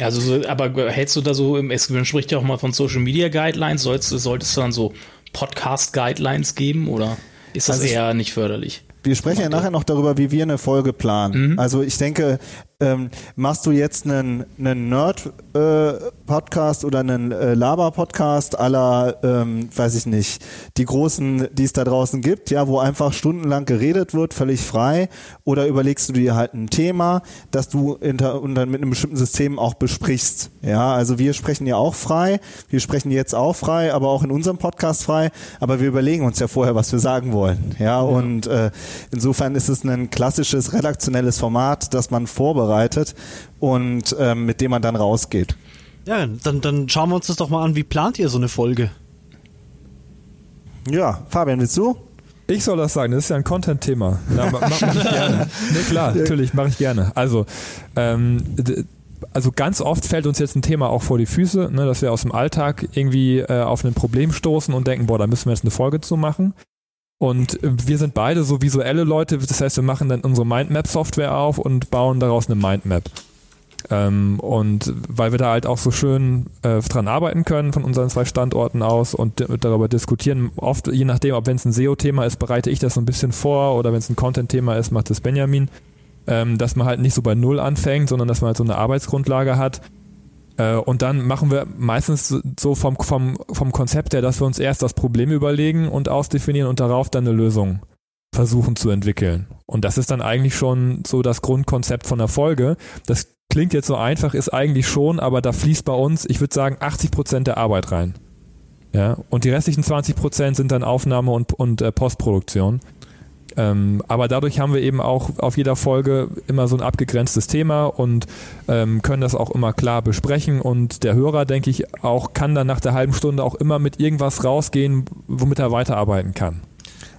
Also, so, aber hältst du da so, es spricht ja auch mal von Social Media Guidelines, solltest, solltest du dann so Podcast Guidelines geben oder ist das also eher nicht förderlich? Wir sprechen ja nachher noch darüber, wie wir eine Folge planen. Mhm. Also ich denke, ähm, machst du jetzt einen, einen Nerd-Podcast äh, oder einen äh, Laber-Podcast aller, ähm, weiß ich nicht, die großen, die es da draußen gibt, ja, wo einfach stundenlang geredet wird, völlig frei, oder überlegst du dir halt ein Thema, das du inter, und dann mit einem bestimmten System auch besprichst, ja, also wir sprechen ja auch frei, wir sprechen jetzt auch frei, aber auch in unserem Podcast frei, aber wir überlegen uns ja vorher, was wir sagen wollen, ja, ja. und äh, insofern ist es ein klassisches redaktionelles Format, das man vorbereitet vorbereitet und ähm, mit dem man dann rausgeht. Ja, dann, dann schauen wir uns das doch mal an. Wie plant ihr so eine Folge? Ja, Fabian, willst du? Ich soll das sagen, das ist ja ein Content-Thema. Ja, mach, mach ich gerne. Nee, klar, natürlich, mache ich gerne. Also, ähm, also ganz oft fällt uns jetzt ein Thema auch vor die Füße, ne, dass wir aus dem Alltag irgendwie äh, auf ein Problem stoßen und denken, boah, da müssen wir jetzt eine Folge zu machen. Und wir sind beide so visuelle Leute, das heißt, wir machen dann unsere Mindmap-Software auf und bauen daraus eine Mindmap. Ähm, und weil wir da halt auch so schön äh, dran arbeiten können von unseren zwei Standorten aus und darüber diskutieren, oft je nachdem, ob wenn es ein SEO-Thema ist, bereite ich das so ein bisschen vor oder wenn es ein Content-Thema ist, macht das Benjamin, ähm, dass man halt nicht so bei Null anfängt, sondern dass man halt so eine Arbeitsgrundlage hat und dann machen wir meistens so vom, vom, vom Konzept her, dass wir uns erst das Problem überlegen und ausdefinieren und darauf dann eine Lösung versuchen zu entwickeln. Und das ist dann eigentlich schon so das Grundkonzept von der Folge. Das klingt jetzt so einfach, ist eigentlich schon, aber da fließt bei uns, ich würde sagen, 80 Prozent der Arbeit rein. Ja, und die restlichen 20 Prozent sind dann Aufnahme und, und äh, Postproduktion. Ähm, aber dadurch haben wir eben auch auf jeder Folge immer so ein abgegrenztes Thema und ähm, können das auch immer klar besprechen. Und der Hörer, denke ich, auch kann dann nach der halben Stunde auch immer mit irgendwas rausgehen, womit er weiterarbeiten kann.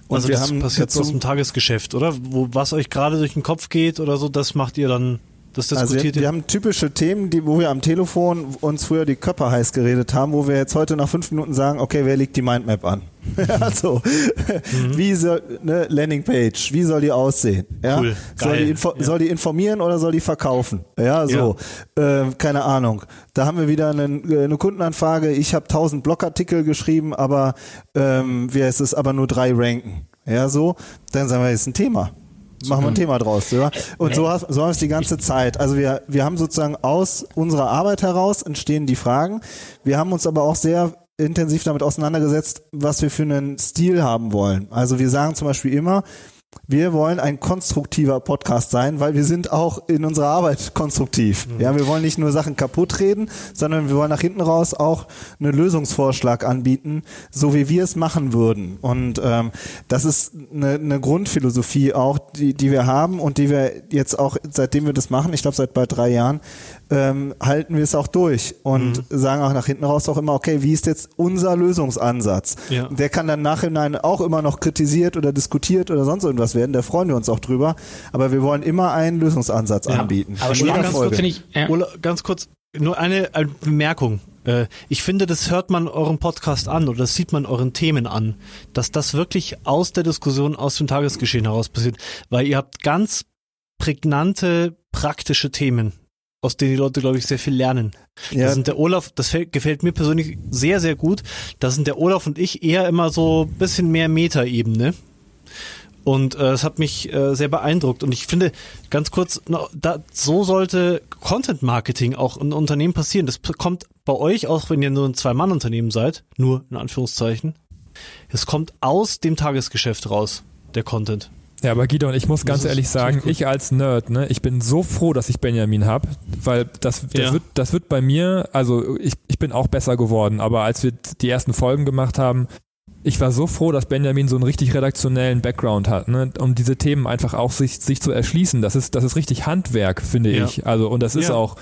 Und also wir das haben passiert so aus dem Tagesgeschäft, oder? Wo, was euch gerade durch den Kopf geht oder so, das macht ihr dann das also wir, wir, haben typische Themen, die, wo wir am Telefon uns früher die Köpfe heiß geredet haben, wo wir jetzt heute nach fünf Minuten sagen, okay, wer legt die Mindmap an? also, mhm. wie soll, ne, Landingpage, wie soll die aussehen? Ja? Cool. Soll, die ja. soll die informieren oder soll die verkaufen? Ja, so, ja. Äh, keine Ahnung. Da haben wir wieder eine, eine Kundenanfrage, ich habe tausend Blogartikel geschrieben, aber ähm, wie heißt es, aber nur drei ranken. Ja, so, dann sagen wir, ist ein Thema machen wir ein Thema draus. Ja? Und so, so haben wir es die ganze Zeit. Also wir, wir haben sozusagen aus unserer Arbeit heraus entstehen die Fragen. Wir haben uns aber auch sehr intensiv damit auseinandergesetzt, was wir für einen Stil haben wollen. Also wir sagen zum Beispiel immer, wir wollen ein konstruktiver Podcast sein, weil wir sind auch in unserer Arbeit konstruktiv. Mhm. Ja, wir wollen nicht nur Sachen kaputt reden, sondern wir wollen nach hinten raus auch einen Lösungsvorschlag anbieten, so wie wir es machen würden. Und ähm, das ist eine, eine Grundphilosophie auch, die, die wir haben und die wir jetzt auch, seitdem wir das machen, ich glaube seit bald drei Jahren, ähm, halten wir es auch durch und mhm. sagen auch nach hinten raus auch immer, okay, wie ist jetzt unser Lösungsansatz? Ja. Der kann dann nachhinein auch immer noch kritisiert oder diskutiert oder sonst irgendwas werden, da freuen wir uns auch drüber, aber wir wollen immer einen Lösungsansatz ja. anbieten. Aber schon ganz kurz, ich, ja. ganz kurz, nur eine, eine Bemerkung. Äh, ich finde, das hört man euren Podcast an oder das sieht man euren Themen an, dass das wirklich aus der Diskussion, aus dem Tagesgeschehen heraus passiert, weil ihr habt ganz prägnante, praktische Themen aus denen die Leute, glaube ich, sehr viel lernen. Ja. Da sind der Olaf, das gefällt mir persönlich sehr, sehr gut. Da sind der Olaf und ich eher immer so ein bisschen mehr Metaebene. Und äh, es hat mich äh, sehr beeindruckt. Und ich finde, ganz kurz, da, so sollte Content Marketing auch in Unternehmen passieren. Das kommt bei euch, auch wenn ihr nur ein Zwei-Mann-Unternehmen seid, nur in Anführungszeichen. Es kommt aus dem Tagesgeschäft raus, der Content. Ja, aber Guido, und ich muss ganz ehrlich sagen, ich als Nerd, ne, ich bin so froh, dass ich Benjamin habe, weil das, das, ja. wird, das wird bei mir, also ich, ich bin auch besser geworden, aber als wir die ersten Folgen gemacht haben, ich war so froh, dass Benjamin so einen richtig redaktionellen Background hat, ne, um diese Themen einfach auch sich, sich zu erschließen. Das ist, das ist richtig Handwerk, finde ja. ich. Also, und das ist ja. auch,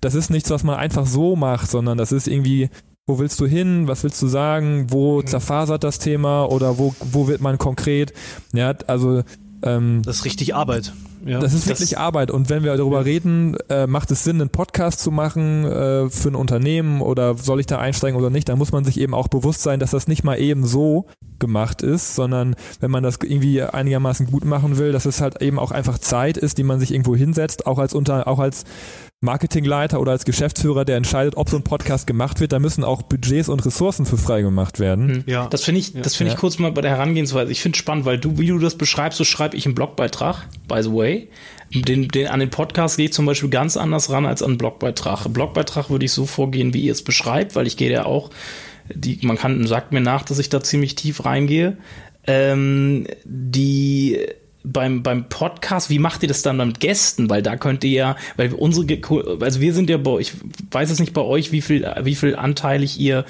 das ist nichts, was man einfach so macht, sondern das ist irgendwie, wo willst du hin? Was willst du sagen? Wo zerfasert das Thema? Oder wo, wo wird man konkret? Ja, also ähm, das ist richtig Arbeit. Ja, das ist wirklich das, Arbeit. Und wenn wir darüber ja. reden, äh, macht es Sinn, einen Podcast zu machen äh, für ein Unternehmen oder soll ich da einsteigen oder nicht, dann muss man sich eben auch bewusst sein, dass das nicht mal eben so gemacht ist, sondern wenn man das irgendwie einigermaßen gut machen will, dass es halt eben auch einfach Zeit ist, die man sich irgendwo hinsetzt, auch als unter, auch als Marketingleiter oder als Geschäftsführer, der entscheidet, ob so ein Podcast gemacht wird, da müssen auch Budgets und Ressourcen für frei gemacht werden. Hm. Ja. Das finde ich, das finde ich kurz mal bei der Herangehensweise. Ich finde spannend, weil du, wie du das beschreibst, so schreibe ich einen Blogbeitrag, by the way. Den, den, an den Podcast gehe ich zum Beispiel ganz anders ran als an einen Blogbeitrag. Blogbeitrag würde ich so vorgehen, wie ihr es beschreibt, weil ich gehe ja auch, die, man kann, sagt mir nach, dass ich da ziemlich tief reingehe. Ähm, die beim, beim Podcast, wie macht ihr das dann mit Gästen? Weil da könnt ihr ja, weil unsere, also wir sind ja bei ich weiß es nicht bei euch, wie viel, wie viel anteilig ihr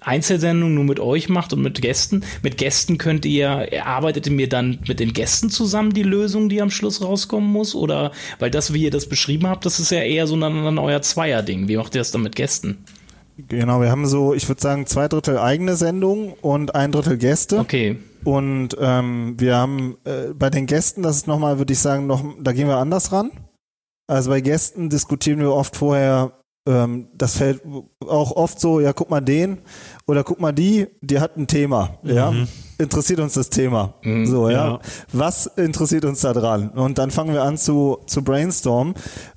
Einzelsendungen nur mit euch macht und mit Gästen. Mit Gästen könnt ihr, erarbeitet ihr mir dann mit den Gästen zusammen die Lösung, die am Schluss rauskommen muss? Oder, weil das, wie ihr das beschrieben habt, das ist ja eher so dann, dann euer Zweierding. Wie macht ihr das dann mit Gästen? Genau, wir haben so, ich würde sagen, zwei Drittel eigene Sendung und ein Drittel Gäste. Okay. Und ähm, wir haben äh, bei den Gästen, das ist nochmal, würde ich sagen, noch, da gehen wir anders ran. Also bei Gästen diskutieren wir oft vorher, ähm, das fällt auch oft so, ja, guck mal den oder guck mal die, die hat ein Thema, mhm. ja. Interessiert uns das Thema? Mhm, so, ja? ja. Was interessiert uns da dran? Und dann fangen wir an zu, zu brainstormen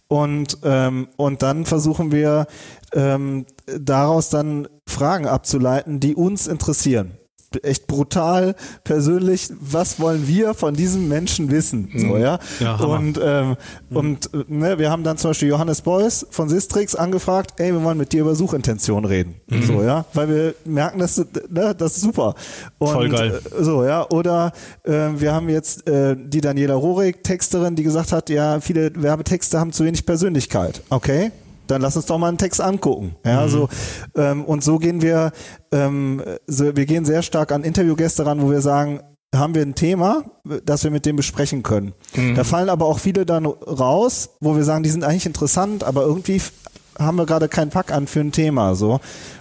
und, ähm, und dann versuchen wir ähm, daraus dann Fragen abzuleiten, die uns interessieren echt brutal persönlich, was wollen wir von diesem Menschen wissen? So, mhm. ja. ja und ähm, mhm. und ne, wir haben dann zum Beispiel Johannes Beuys von Sistrix angefragt, ey, wir wollen mit dir über Suchintention reden. Mhm. So, ja, weil wir merken, dass ne, das ist super. Und, Voll geil. Äh, so, ja. Oder äh, wir haben jetzt äh, die Daniela Rorik, Texterin, die gesagt hat, ja, viele Werbetexte haben zu wenig Persönlichkeit. Okay, dann lass uns doch mal einen Text angucken. Ja, mhm. so ähm, und so gehen wir, ähm, so, wir gehen sehr stark an Interviewgäste ran, wo wir sagen, haben wir ein Thema, das wir mit dem besprechen können. Mhm. Da fallen aber auch viele dann raus, wo wir sagen, die sind eigentlich interessant, aber irgendwie haben wir gerade keinen Pack an für ein Thema, so.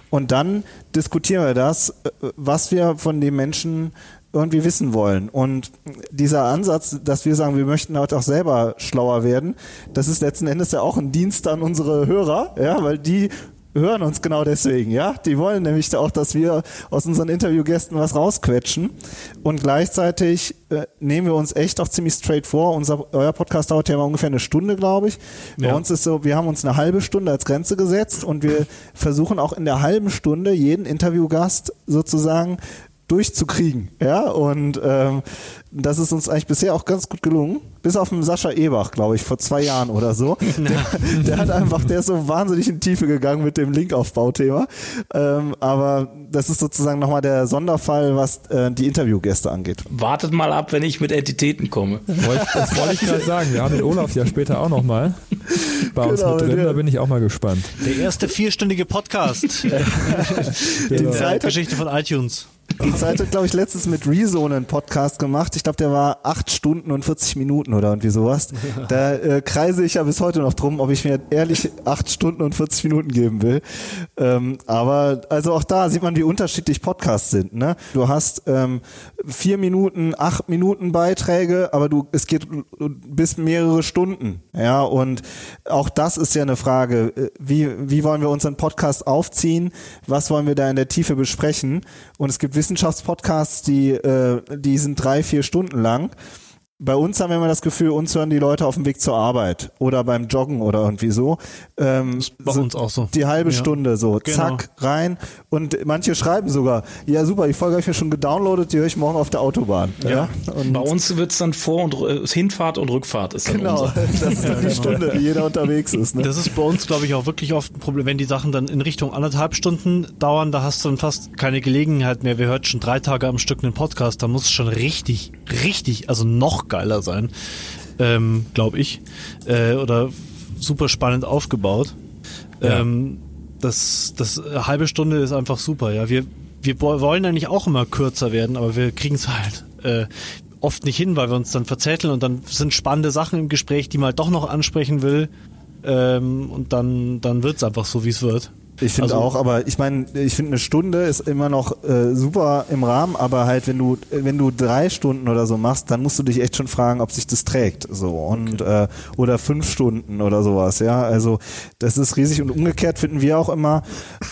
Und dann diskutieren wir das, äh, was wir von den Menschen irgendwie wissen wollen. Und dieser Ansatz, dass wir sagen, wir möchten halt auch selber schlauer werden, das ist letzten Endes ja auch ein Dienst an unsere Hörer, ja, weil die hören uns genau deswegen, ja. Die wollen nämlich auch, dass wir aus unseren Interviewgästen was rausquetschen. Und gleichzeitig äh, nehmen wir uns echt auch ziemlich straight vor. Unser, euer Podcast dauert ja immer ungefähr eine Stunde, glaube ich. Bei ja. uns ist so, wir haben uns eine halbe Stunde als Grenze gesetzt und wir versuchen auch in der halben Stunde jeden Interviewgast sozusagen durchzukriegen. Ja, und ähm, das ist uns eigentlich bisher auch ganz gut gelungen. Bis auf den Sascha Ebach, glaube ich, vor zwei Jahren oder so. Der, der, hat einfach, der ist so wahnsinnig in Tiefe gegangen mit dem Linkaufbauthema. Ähm, aber das ist sozusagen nochmal der Sonderfall, was äh, die Interviewgäste angeht. Wartet mal ab, wenn ich mit Entitäten komme. Das wollte ich gerade sagen. Wir haben den Olaf ja später auch nochmal bei uns genau, mit drin. Da bin ich auch mal gespannt. Der erste vierstündige Podcast. die genau. Geschichte von iTunes. Die Zeit hat, glaube ich, letztens mit Rezone einen Podcast gemacht. Ich glaube, der war acht Stunden und 40 Minuten oder irgendwie sowas. Da äh, kreise ich ja bis heute noch drum, ob ich mir ehrlich acht Stunden und 40 Minuten geben will. Ähm, aber also auch da sieht man, wie unterschiedlich Podcasts sind. Ne? Du hast ähm, vier Minuten, acht Minuten Beiträge, aber du es geht bis mehrere Stunden. Ja, und auch das ist ja eine Frage. Äh, wie, wie wollen wir unseren Podcast aufziehen? Was wollen wir da in der Tiefe besprechen? Und es gibt Wissenschaftspodcasts, die, äh, die sind drei, vier Stunden lang bei uns haben wir immer das Gefühl, uns hören die Leute auf dem Weg zur Arbeit oder beim Joggen oder irgendwie so. Ähm, das ist bei so uns auch so. Die halbe ja. Stunde so, genau. zack, rein. Und manche schreiben sogar, ja super, die Folge habe ich mir schon gedownloadet, die höre ich morgen auf der Autobahn. Ja. ja? bei uns wird es dann Vor- und äh, Hinfahrt und Rückfahrt ist dann Genau, unser. das ist dann die genau. Stunde, die jeder unterwegs ist. Ne? Das ist bei uns, glaube ich, auch wirklich oft ein Problem, wenn die Sachen dann in Richtung anderthalb Stunden dauern, da hast du dann fast keine Gelegenheit mehr. Wir hören schon drei Tage am Stück einen Podcast, da muss es schon richtig, richtig, also noch geiler sein, ähm, glaube ich. Äh, oder super spannend aufgebaut. Ja. Ähm, das, das äh, halbe Stunde ist einfach super, ja. Wir, wir wollen eigentlich auch immer kürzer werden, aber wir kriegen es halt äh, oft nicht hin, weil wir uns dann verzetteln und dann sind spannende Sachen im Gespräch, die man halt doch noch ansprechen will. Ähm, und dann, dann wird es einfach so, wie es wird. Ich finde Also- auch, aber ich meine, ich finde eine Stunde ist immer noch äh, super im Rahmen, aber halt wenn du wenn du drei Stunden oder so machst, dann musst du dich echt schon fragen, ob sich das trägt, so und äh, oder fünf Stunden oder sowas, ja. Also das ist riesig und umgekehrt finden wir auch immer.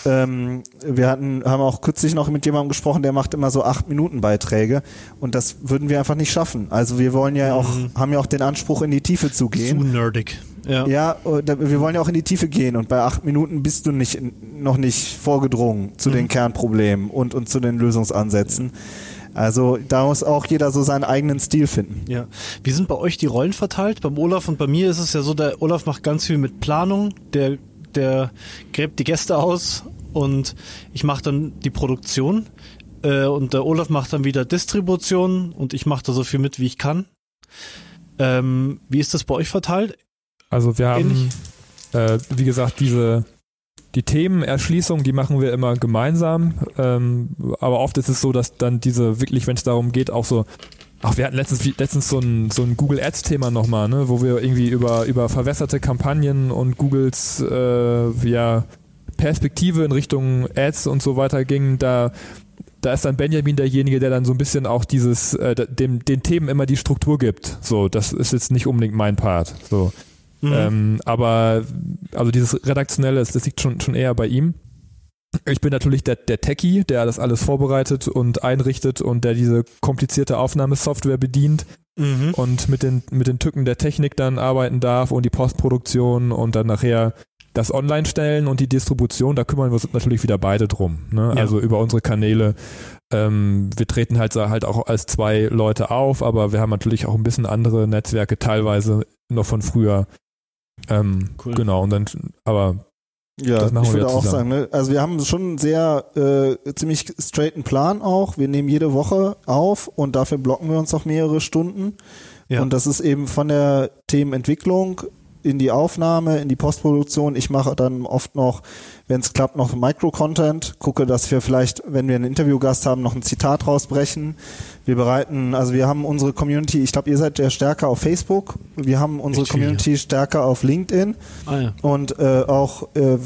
Ähm, wir hatten haben auch kürzlich noch mit jemandem gesprochen, der macht immer so acht Minuten Beiträge und das würden wir einfach nicht schaffen. Also wir wollen ja auch haben ja auch den Anspruch in die Tiefe zu gehen. Zu nerdig. Ja. Ja, da- wir wollen ja auch in die Tiefe gehen und bei acht Minuten bist du nicht noch nicht vorgedrungen zu den Kernproblemen und, und zu den Lösungsansätzen. Also da muss auch jeder so seinen eigenen Stil finden. Ja. Wie sind bei euch die Rollen verteilt? Beim Olaf und bei mir ist es ja so, der Olaf macht ganz viel mit Planung, der, der gräbt die Gäste aus und ich mache dann die Produktion. Äh, und der Olaf macht dann wieder Distribution und ich mache da so viel mit, wie ich kann. Ähm, wie ist das bei euch verteilt? Also wir haben, äh, wie gesagt, diese die Themenerschließung, die machen wir immer gemeinsam. Ähm, aber oft ist es so, dass dann diese wirklich, wenn es darum geht, auch so Ach, wir hatten letztens, letztens so ein, so ein Google Ads-Thema nochmal, ne, wo wir irgendwie über, über verwässerte Kampagnen und Googles äh, ja, Perspektive in Richtung Ads und so weiter gingen. Da, da ist dann Benjamin derjenige, der dann so ein bisschen auch dieses, äh, dem, den Themen immer die Struktur gibt. So, das ist jetzt nicht unbedingt mein Part. So. Mhm. Ähm, aber also dieses Redaktionelle, das liegt schon, schon eher bei ihm. Ich bin natürlich der, der Techie, der das alles vorbereitet und einrichtet und der diese komplizierte Aufnahmesoftware bedient Mhm. und mit den, mit den Tücken der Technik dann arbeiten darf und die Postproduktion und dann nachher das Online-Stellen und die Distribution, da kümmern wir uns natürlich wieder beide drum. Ne? Ja. Also über unsere Kanäle. Ähm, wir treten halt, halt auch als zwei Leute auf, aber wir haben natürlich auch ein bisschen andere Netzwerke, teilweise noch von früher. Ähm, Cool. Genau, und dann, aber Ja, Das machen ich wir würde ja auch sagen, ne? also wir haben schon einen sehr äh, ziemlich straighten Plan auch. Wir nehmen jede Woche auf und dafür blocken wir uns auch mehrere Stunden. Ja. Und das ist eben von der Themenentwicklung in die Aufnahme, in die Postproduktion. Ich mache dann oft noch, wenn es klappt, noch Micro-Content, gucke, dass wir vielleicht, wenn wir einen Interviewgast haben, noch ein Zitat rausbrechen. Wir bereiten, also wir haben unsere Community, ich glaube, ihr seid ja stärker auf Facebook, wir haben unsere Echt viel, Community stärker auf LinkedIn Ah, ja. und äh, auch äh,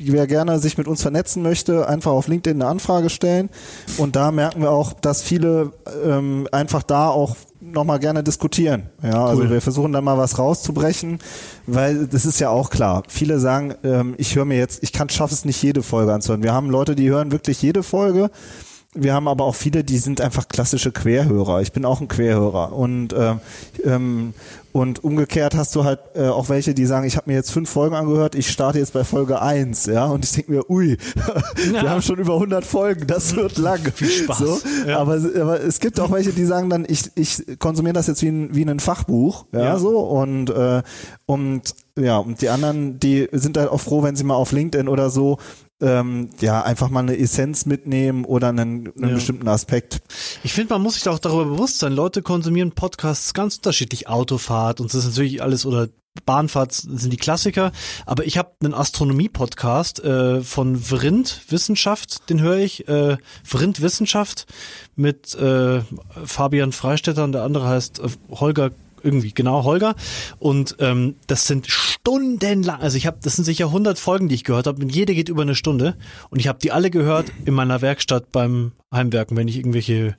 wer gerne sich mit uns vernetzen möchte, einfach auf LinkedIn eine Anfrage stellen. Und da merken wir auch, dass viele ähm, einfach da auch nochmal gerne diskutieren. Ja, also Cool. wir versuchen dann mal was rauszubrechen, weil das ist ja auch klar. Viele sagen, ähm, ich höre mir jetzt, ich kann schaffe es nicht jede Folge anzuhören. Wir haben Leute, die hören wirklich jede Folge. Wir haben aber auch viele, die sind einfach klassische Querhörer. Ich bin auch ein Querhörer und ähm, ähm, und umgekehrt hast du halt äh, auch welche, die sagen, ich habe mir jetzt fünf Folgen angehört, ich starte jetzt bei Folge eins, ja, und ich denke mir, ui, wir Ja. haben schon über 100 Folgen, das wird lang. Viel Spaß. So, Ja. aber, aber es gibt auch welche, die sagen dann, ich, ich konsumiere das jetzt wie ein, wie ein Fachbuch, ja, Ja. so und äh, und ja, und die anderen, die sind halt auch froh, wenn sie mal auf LinkedIn oder so ähm, ja, einfach mal eine Essenz mitnehmen oder einen, einen Ja. bestimmten Aspekt. Ich finde, man muss sich da auch darüber bewusst sein. Leute konsumieren Podcasts ganz unterschiedlich. Autofahrt und das ist natürlich alles oder Bahnfahrt sind die Klassiker. Aber ich habe einen Astronomie-Podcast äh, von Vrind Wissenschaft, den höre ich. Äh, Vrind Wissenschaft mit äh, Fabian Freistetter und der andere heißt äh, Holger irgendwie genau Holger und ähm, das sind stundenlang also ich habe das sind sicher 100 Folgen die ich gehört habe und jede geht über eine Stunde und ich habe die alle gehört in meiner Werkstatt beim Heimwerken wenn ich irgendwelche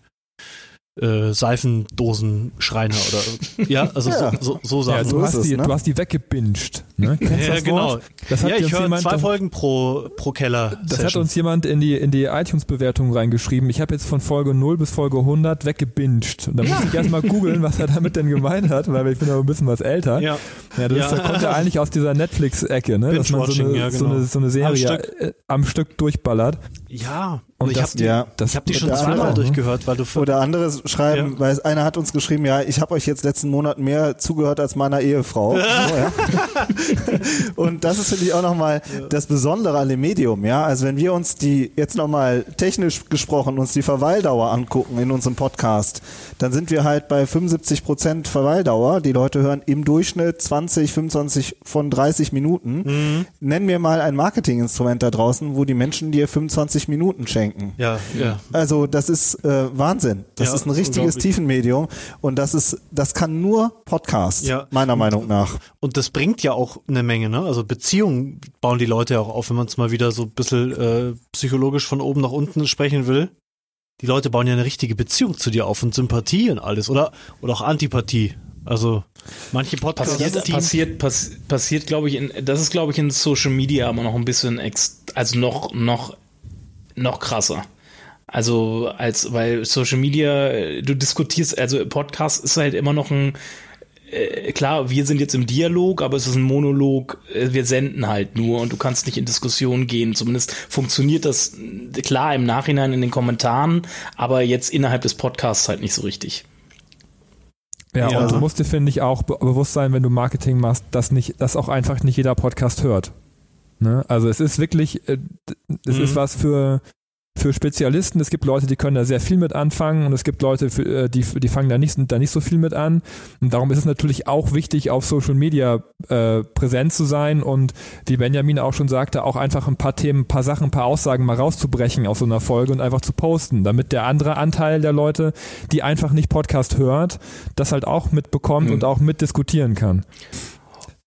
äh, Seifendosenschreiner oder ja also Ja. so, so, so ja, Sachen so du, ist hast es, die, ne? du hast die weggebinged. Ne? Ja, das genau. Wort? Das hat ja, uns ich höre jemand- zwei Folgen pro, pro Keller. Das hat uns jemand in die, in die iTunes-Bewertung reingeschrieben. Ich habe jetzt von Folge 0 bis Folge 100 weggebinged. Und da musste ich erstmal googeln, was er damit denn gemeint hat, weil ich bin aber ein bisschen was älter. ja. Ja, das Ja. Ist, da kommt ja eigentlich aus dieser Netflix-Ecke, ne? dass man so eine, ja, so, genau. eine, so eine Serie Am Stück. äh, am Stück durchballert. ja, Und und ich das- habe die, ja, das- ich hab die schon zweimal ne? durchgehört, weil du Oder andere schreiben, Ja. weil einer hat uns geschrieben, ja, ich habe euch jetzt letzten Monat mehr zugehört als meiner Ehefrau. so, ja. Und das ist finde ich auch nochmal das Besondere an dem Medium, ja. Also wenn wir uns die jetzt nochmal technisch gesprochen uns die Verweildauer angucken in unserem Podcast, dann sind wir halt bei 75 Prozent Verweildauer. Die Leute hören im Durchschnitt 20, 25 von 30 Minuten. Nenn mir mal ein Marketinginstrument da draußen, wo die Menschen dir 25 Minuten schenken. ja, ja. Also das ist äh, Wahnsinn. Das Ja, ist ein richtiges. Tiefenmedium und das ist, das kann nur Podcast, Ja. meiner Meinung nach. Und das bringt ja auch eine Menge, ne? Also Beziehungen bauen die Leute ja auch auf, wenn man es mal wieder so ein bisschen äh, psychologisch von oben nach unten sprechen will. Die Leute bauen ja eine richtige Beziehung zu dir auf und Sympathie und alles. Oder, oder auch Antipathie. Also manche Podcasts. Passiert, passiert, pass, passiert glaube ich, in, das ist, glaube ich, in Social Media aber noch ein bisschen, ex, also noch, noch, noch krasser. Also als, weil Social Media, du diskutierst, also Podcast ist halt immer noch ein, äh, klar, wir sind jetzt im Dialog, aber es ist ein Monolog, äh, wir senden halt nur und du kannst nicht in Diskussion gehen. Zumindest funktioniert das äh, klar im Nachhinein in den Kommentaren, aber jetzt innerhalb des Podcasts halt nicht so richtig. Ja, ja. und du musst dir, finde ich, auch be bewusst sein, wenn du Marketing machst, dass nicht, dass auch einfach nicht jeder Podcast hört. Ne? Also es ist wirklich, äh, es mhm. ist was für, für Spezialisten. Es gibt Leute, die können da sehr viel mit anfangen und es gibt Leute, äh, die, die fangen da nicht, da nicht so viel mit an. Und darum ist es natürlich auch wichtig, auf Social Media äh, präsent zu sein und wie Benjamin auch schon sagte, auch einfach ein paar Themen, ein paar Sachen, ein paar Aussagen mal rauszubrechen aus so einer Folge und einfach zu posten, damit der andere Anteil der Leute, die einfach nicht Podcast hört, das halt auch mitbekommt mhm. und auch mitdiskutieren kann.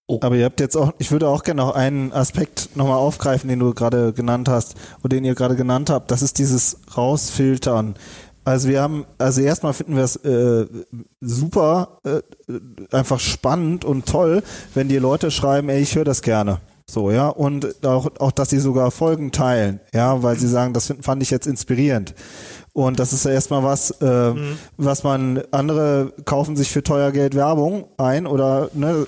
Oh. Aber ihr habt jetzt auch, ich würde auch gerne noch einen Aspekt nochmal aufgreifen, den du gerade genannt hast oder den ihr gerade genannt habt. Das ist dieses Rausfiltern. Also wir haben, also erstmal finden wir es äh, super, äh, einfach spannend und toll, wenn die Leute schreiben, ey, ich höre das gerne. So, ja, und auch, auch, dass sie sogar Folgen teilen, ja, weil sie sagen, das fand ich jetzt inspirierend. Und das ist ja erstmal was, äh, mhm. was man, andere kaufen sich für teuer Geld Werbung ein oder, ne,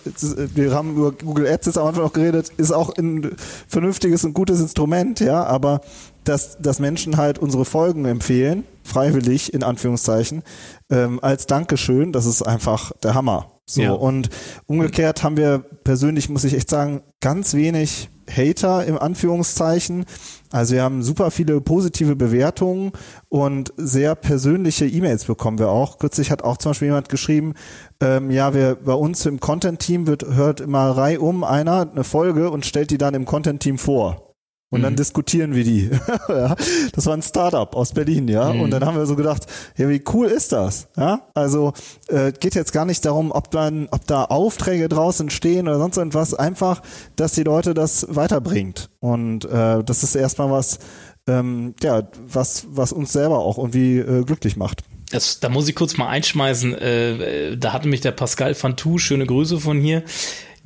wir haben über Google Ads jetzt am Anfang noch geredet, ist auch ein vernünftiges und gutes Instrument, ja, aber dass, dass Menschen halt unsere Folgen empfehlen, freiwillig, in Anführungszeichen, ähm, als Dankeschön, das ist einfach der Hammer. So, ja. und umgekehrt haben wir persönlich, muss ich echt sagen, ganz wenig Hater im Anführungszeichen. Also wir haben super viele positive Bewertungen und sehr persönliche E-Mails bekommen wir auch. Kürzlich hat auch zum Beispiel jemand geschrieben, ähm, ja, wir bei uns im Content-Team wird hört immer reihum einer eine Folge und stellt die dann im Content-Team vor. Und mhm. dann diskutieren wir die. das war ein Startup aus Berlin, ja. Mhm. Und dann haben wir so gedacht, ja, wie cool ist das? Ja, also äh, geht jetzt gar nicht darum, ob dann, ob da Aufträge draußen stehen oder sonst irgendwas. Einfach, dass die Leute das weiterbringt. Und äh, das ist erstmal was, ähm, ja, was, was uns selber auch irgendwie äh, glücklich macht. Das, da muss ich kurz mal einschmeißen. Äh, äh da hatte mich der Pascal Fantou, schöne Grüße von hier,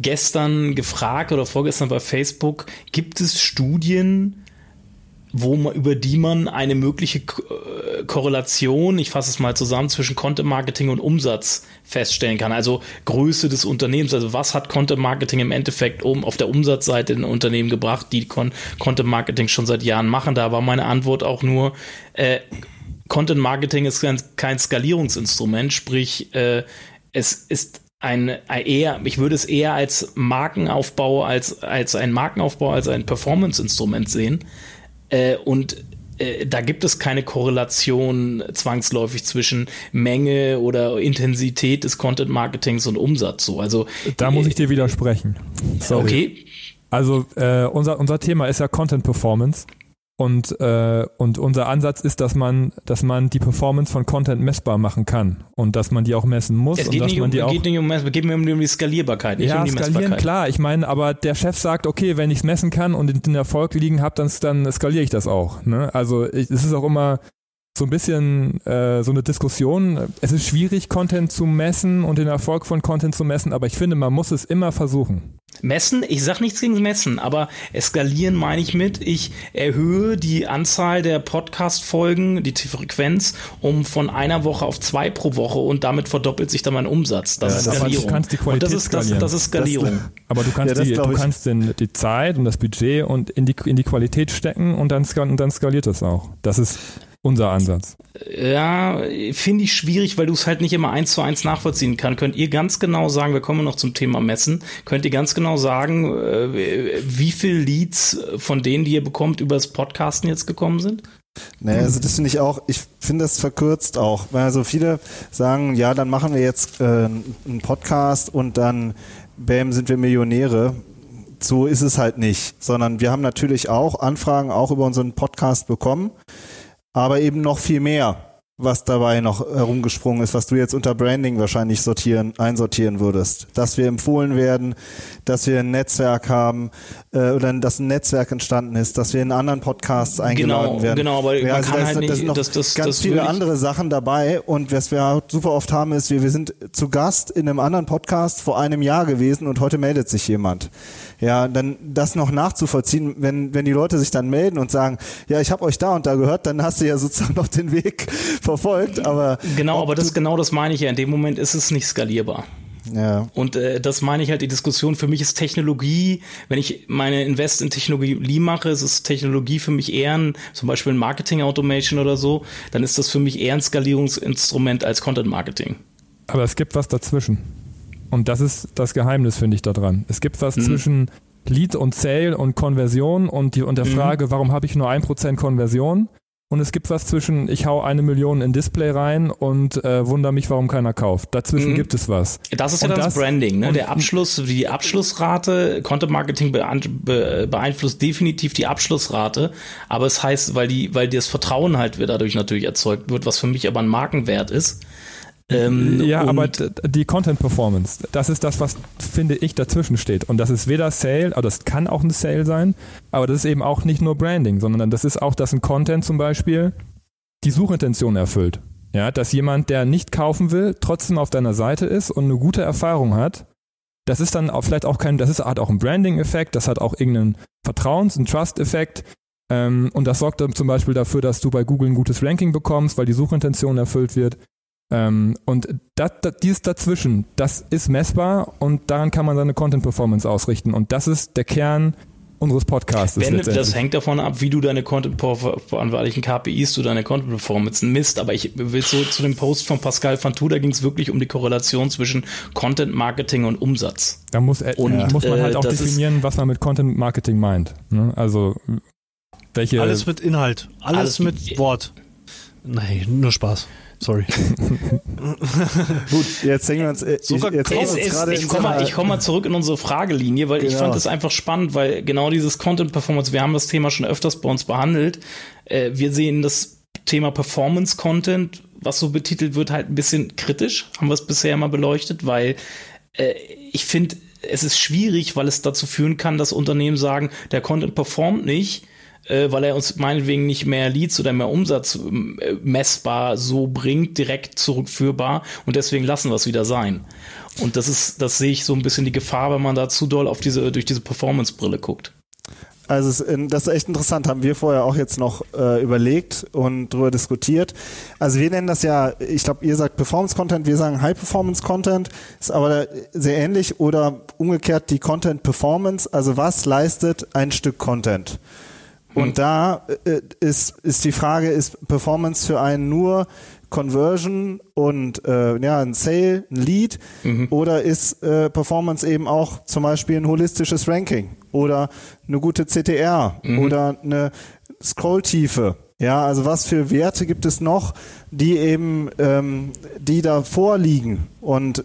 gestern gefragt oder vorgestern bei Facebook, gibt es Studien, wo man, über die man eine mögliche äh, Korrelation, ich fasse es mal zusammen, zwischen Content Marketing und Umsatz feststellen kann. Also Größe des Unternehmens, also was hat Content Marketing im Endeffekt oben auf der Umsatzseite in Unternehmen gebracht, die Con Content Marketing schon seit Jahren machen. Da war meine Antwort auch nur, äh, Content Marketing ist kein, kein Skalierungsinstrument, sprich, äh, es ist ein eher, ich würde es eher als Markenaufbau, als, als ein Markenaufbau, als ein Performance-Instrument sehen. Äh, und äh, da gibt es keine Korrelation zwangsläufig zwischen Menge oder Intensität des Content Marketings und Umsatz. So, also da muss ich dir widersprechen. Sorry. Okay. Also äh, unser unser Thema ist ja Content Performance und, äh, und unser Ansatz ist, dass man, dass man die Performance von Content messbar machen kann und dass man die auch messen muss. Es geht, und nicht, man um, die auch, geht nicht um geht mir um die Skalierbarkeit, nicht ja, um die skalieren, Messbarkeit. klar. Ich meine, aber der Chef sagt, okay, wenn ich es messen kann und den Erfolg liegen habe, dann, dann skaliere ich das auch. Ne? Also es ist auch immer so ein bisschen äh, so eine Diskussion. Es ist schwierig, Content zu messen und den Erfolg von Content zu messen, aber ich finde, man muss es immer versuchen. Messen, ich sag nichts gegen Messen, aber eskalieren meine ich mit, ich erhöhe die Anzahl der Podcast-Folgen, die Frequenz, um von einer Woche auf zwei pro Woche und damit verdoppelt sich dann mein Umsatz. Das ja, ist Skalierung. Du kannst die Qualität und das ist, das, das ist Skalierung. Das, aber du kannst, ja, die, du kannst den, die Zeit und das Budget und in die, in die Qualität stecken und dann, und dann skaliert das auch. Das ist unser Ansatz. Ja, finde ich schwierig, weil du es halt nicht immer eins zu eins nachvollziehen kannst. Könnt ihr ganz genau sagen, wir kommen noch zum Thema Messen, könnt ihr ganz genau sagen, äh, wie viele Leads von denen, die ihr bekommt, über das Podcasten jetzt gekommen sind? Naja, also das finde ich auch, ich finde das verkürzt auch, weil so viele sagen, ja, dann machen wir jetzt äh, einen Podcast und dann, bam, sind wir Millionäre so ist es halt nicht, sondern wir haben natürlich auch Anfragen auch über unseren Podcast bekommen aber eben noch viel mehr. Was dabei noch herumgesprungen ist, was du jetzt unter Branding wahrscheinlich sortieren, einsortieren würdest. Dass wir empfohlen werden, dass wir ein Netzwerk haben äh, oder dass ein Netzwerk entstanden ist, dass wir in anderen Podcasts eingeladen Genau, werden. genau, aber man also kann da halt ist- nicht- sind noch das- das- ganz das viele andere Sachen dabei und was wir auch super oft haben ist, wir, wir sind zu Gast in einem anderen Podcast vor einem Jahr gewesen und heute meldet sich jemand. Ja, dann das noch nachzuvollziehen, wenn, wenn die Leute sich dann melden und sagen, ja, ich habe euch da und da gehört, dann hast du ja sozusagen noch den Weg verfolgt, aber Genau, aber das genau das meine ich ja. In dem Moment ist es nicht skalierbar. ja. Und äh, das meine ich halt die Diskussion. Für mich ist Technologie, wenn ich meine Invest in Technologie mache, ist es Technologie für mich eher ein, zum Beispiel ein Marketing Automation oder so, dann ist das für mich eher ein Skalierungsinstrument als Content Marketing. Aber es gibt was dazwischen. Und das ist das Geheimnis, finde ich, daran. Es gibt was zwischen Lead und Sale und Konversion und, die, und der Frage, warum habe ich nur 1% Konversion? Und es gibt was zwischen, ich hau eine Million in Display rein und äh, wundere mich, warum keiner kauft. Dazwischen Mhm. gibt es was. Das ist ja Und das, das- Branding, ne? Der Abschluss, die Abschlussrate, Content Marketing be- beeinflusst definitiv die Abschlussrate, aber es heißt, weil die, weil das Vertrauen halt dadurch natürlich erzeugt wird, was für mich aber ein Markenwert ist. Ähm, Ja, und- aber die Content Performance, das ist das, was, finde ich, dazwischen steht. Und das ist weder Sale, aber das kann auch ein Sale sein, aber das ist eben auch nicht nur Branding, sondern das ist auch, dass ein Content zum Beispiel die Suchintention erfüllt. Ja, dass jemand, der nicht kaufen will, trotzdem auf deiner Seite ist und eine gute Erfahrung hat. Das ist dann auch vielleicht auch kein, das ist, hat auch einen Branding-Effekt, das hat auch irgendeinen Vertrauens-, einen Trust-Effekt. Ähm, und das sorgt dann zum Beispiel dafür, dass du bei Google ein gutes Ranking bekommst, weil die Suchintention erfüllt wird. Ähm, und das, das, dieses dazwischen, das ist messbar und daran kann man seine Content Performance ausrichten. Und das ist der Kern unseres Podcasts. Wenn, das hängt davon ab, wie du deine Content, an welchen KPIs du deine Content Performance misst. Aber ich will so zu dem Post von Pascal Fantou, da ging es wirklich um die Korrelation zwischen Content Marketing und Umsatz. Da muss, äh, Und, muss man halt äh, auch das ist- definieren, was man mit Content Marketing meint. Ne? Also welche. Alles mit Inhalt, alles, Alles mit mit- Wort. Nein, nur Spaß. Sorry. Gut, jetzt hängen wir uns, äh, Sogar ich, jetzt hängen Es, es, gerade ich komme mal, ich komm mal zurück in unsere Fragelinie, weil ich Genau. fand das einfach spannend, weil genau dieses Content Performance, wir haben das Thema schon öfters bei uns behandelt. Äh, wir sehen das Thema Performance Content, was so betitelt wird, halt ein bisschen kritisch. Haben wir es bisher mal beleuchtet, weil äh, ich finde, es ist schwierig, weil es dazu führen kann, dass Unternehmen sagen, der Content performt nicht, äh, weil er uns meinetwegen nicht mehr Leads oder mehr Umsatz äh, messbar so bringt, direkt zurückführbar und deswegen lassen wir es wieder sein. Und das ist, das sehe ich so ein bisschen die Gefahr, wenn man da zu doll auf diese, durch diese Performance-Brille guckt. Also ähm, das ist echt interessant, haben wir vorher auch jetzt noch äh, überlegt und drüber diskutiert. Also wir nennen das ja, ich glaube, ihr sagt Performance Content, wir sagen High Performance Content, ist aber sehr ähnlich oder umgekehrt die Content Performance, also was leistet ein Stück Content? Und da äh, ist, ist die Frage, ist Performance für einen nur Conversion und äh, ja, ein Sale, ein Lead oder ist äh, Performance eben auch zum Beispiel ein holistisches Ranking oder eine gute CTR oder eine Scrolltiefe? Ja, also was für Werte gibt es noch, die eben, ähm, die da vorliegen? Und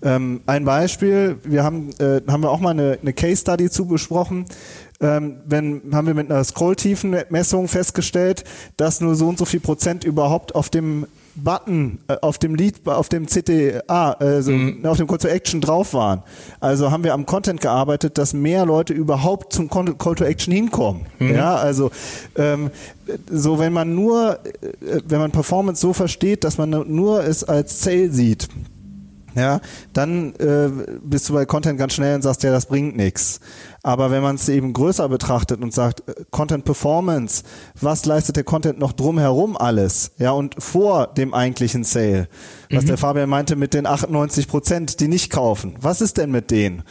ähm, ein Beispiel, wir haben, äh, haben wir auch mal eine, eine Case Study zu besprochen. Ähm, wenn haben wir mit einer Scrolltiefenmessung festgestellt, dass nur so und so viel Prozent überhaupt auf dem Button, äh, auf dem Lead, auf dem CTA, also auf dem Call to Action drauf waren. Also haben wir am Content gearbeitet, dass mehr Leute überhaupt zum Call to Action hinkommen. Ja, also ähm, so wenn man nur, äh, wenn man Performance so versteht, dass man nur es als Sale sieht, ja, dann äh, bist du bei Content ganz schnell und sagst, ja, das bringt nichts. Aber wenn man es eben größer betrachtet und sagt, äh, Content Performance, was leistet der Content noch drumherum alles? Ja, und vor dem eigentlichen Sale, was der Fabian meinte mit den 98 Prozent, die nicht kaufen. Was ist denn mit denen?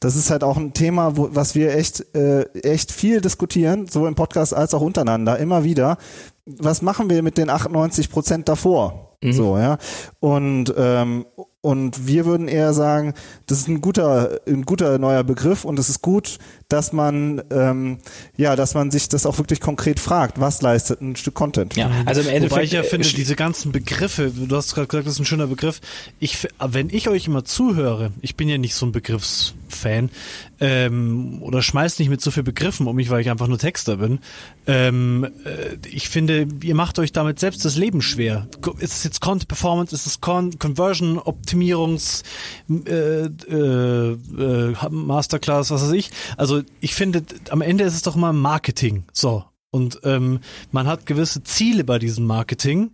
Das ist halt auch ein Thema, wo, was wir echt, äh, echt viel diskutieren, sowohl im Podcast als auch untereinander, immer wieder. Was machen wir mit den 98 Prozent davor? So, ja. Und, ähm, und wir würden eher sagen, das ist ein guter, ein guter neuer Begriff und es ist gut, dass man, ähm, ja, dass man sich das auch wirklich konkret fragt, was leistet ein Stück Content. Ja, also im Endeffekt. Wobei ich ja finde, äh, diese ganzen Begriffe, du hast gerade gesagt, das ist ein schöner Begriff. Ich, f- wenn ich euch immer zuhöre, ich bin ja nicht so ein Begriffsfan, ähm, oder schmeiß nicht mit so viel Begriffen um mich, weil ich einfach nur Texter bin. Ähm, äh, ich finde, ihr macht euch damit selbst das Leben schwer. Ist es jetzt Content Performance, ist es Con Conversion, Optimierungs, äh, äh, äh, Masterclass, was weiß ich. Also ich finde, am Ende ist es doch mal Marketing. So. Und ähm, man hat gewisse Ziele bei diesem Marketing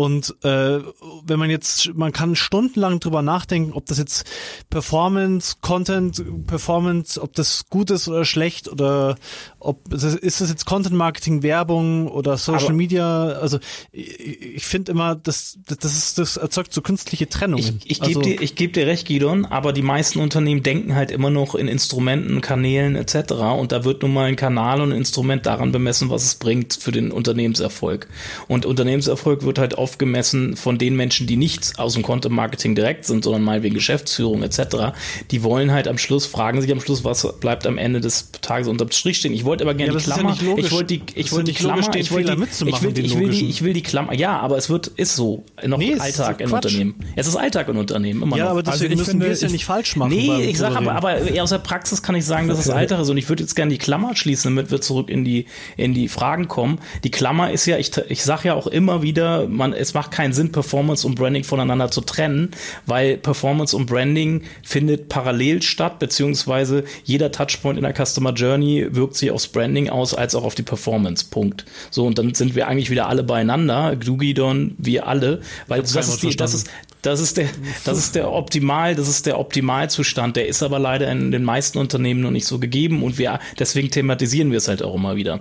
und äh, wenn man jetzt, man kann stundenlang drüber nachdenken, ob das jetzt Performance, Content, Performance, ob das gut ist oder schlecht oder ob ist das jetzt Content Marketing, Werbung oder Social aber Media. Also ich, ich finde immer, das, das ist, das erzeugt so künstliche Trennungen. Ich, ich gebe also, dir, ich gebe dir recht, Gidon, aber die meisten Unternehmen denken halt immer noch in Instrumenten, Kanälen etc. Und da wird nun mal ein Kanal und ein Instrument daran bemessen, was es bringt für den Unternehmenserfolg. Und Unternehmenserfolg wird halt oft gemessen von den Menschen, die nichts aus dem Content Marketing direkt sind, sondern mal wegen Geschäftsführung etc. Die wollen halt am Schluss, fragen sich am Schluss, was bleibt am Ende des Tages unterm Strich stehen. Ich wollte aber gerne ja, die Klammer. Ja ich wollte die, ich wollte die Klammer, ich wollte die, ich will, ich will die, ich will die Klammer. Ja, aber es wird, ist so noch nee, Alltag in Unternehmen. Es ist Alltag in Unternehmen immer ja, noch. aber deswegen also müssen wir es ja nicht falsch machen. Nee, ich sage aber, aber aus der Praxis kann ich sagen, dass es Alltag ist und ich würde jetzt gerne die Klammer schließen, damit wir zurück in die in die Fragen kommen. Die Klammer ist ja, ich ich sage ja auch immer wieder, man es macht keinen Sinn, Performance und Branding voneinander zu trennen, weil Performance und Branding findet parallel statt, beziehungsweise jeder Touchpoint in der Customer Journey wirkt sich aufs Branding aus, als auch auf die Performance. Punkt. So, und dann sind wir eigentlich wieder alle beieinander, du Gidon, wir alle, weil das ist, die, das ist, das ist der, das ist der Optimal, das ist der Optimalzustand. Der ist aber leider in den meisten Unternehmen noch nicht so gegeben und wir, deswegen thematisieren wir es halt auch immer wieder.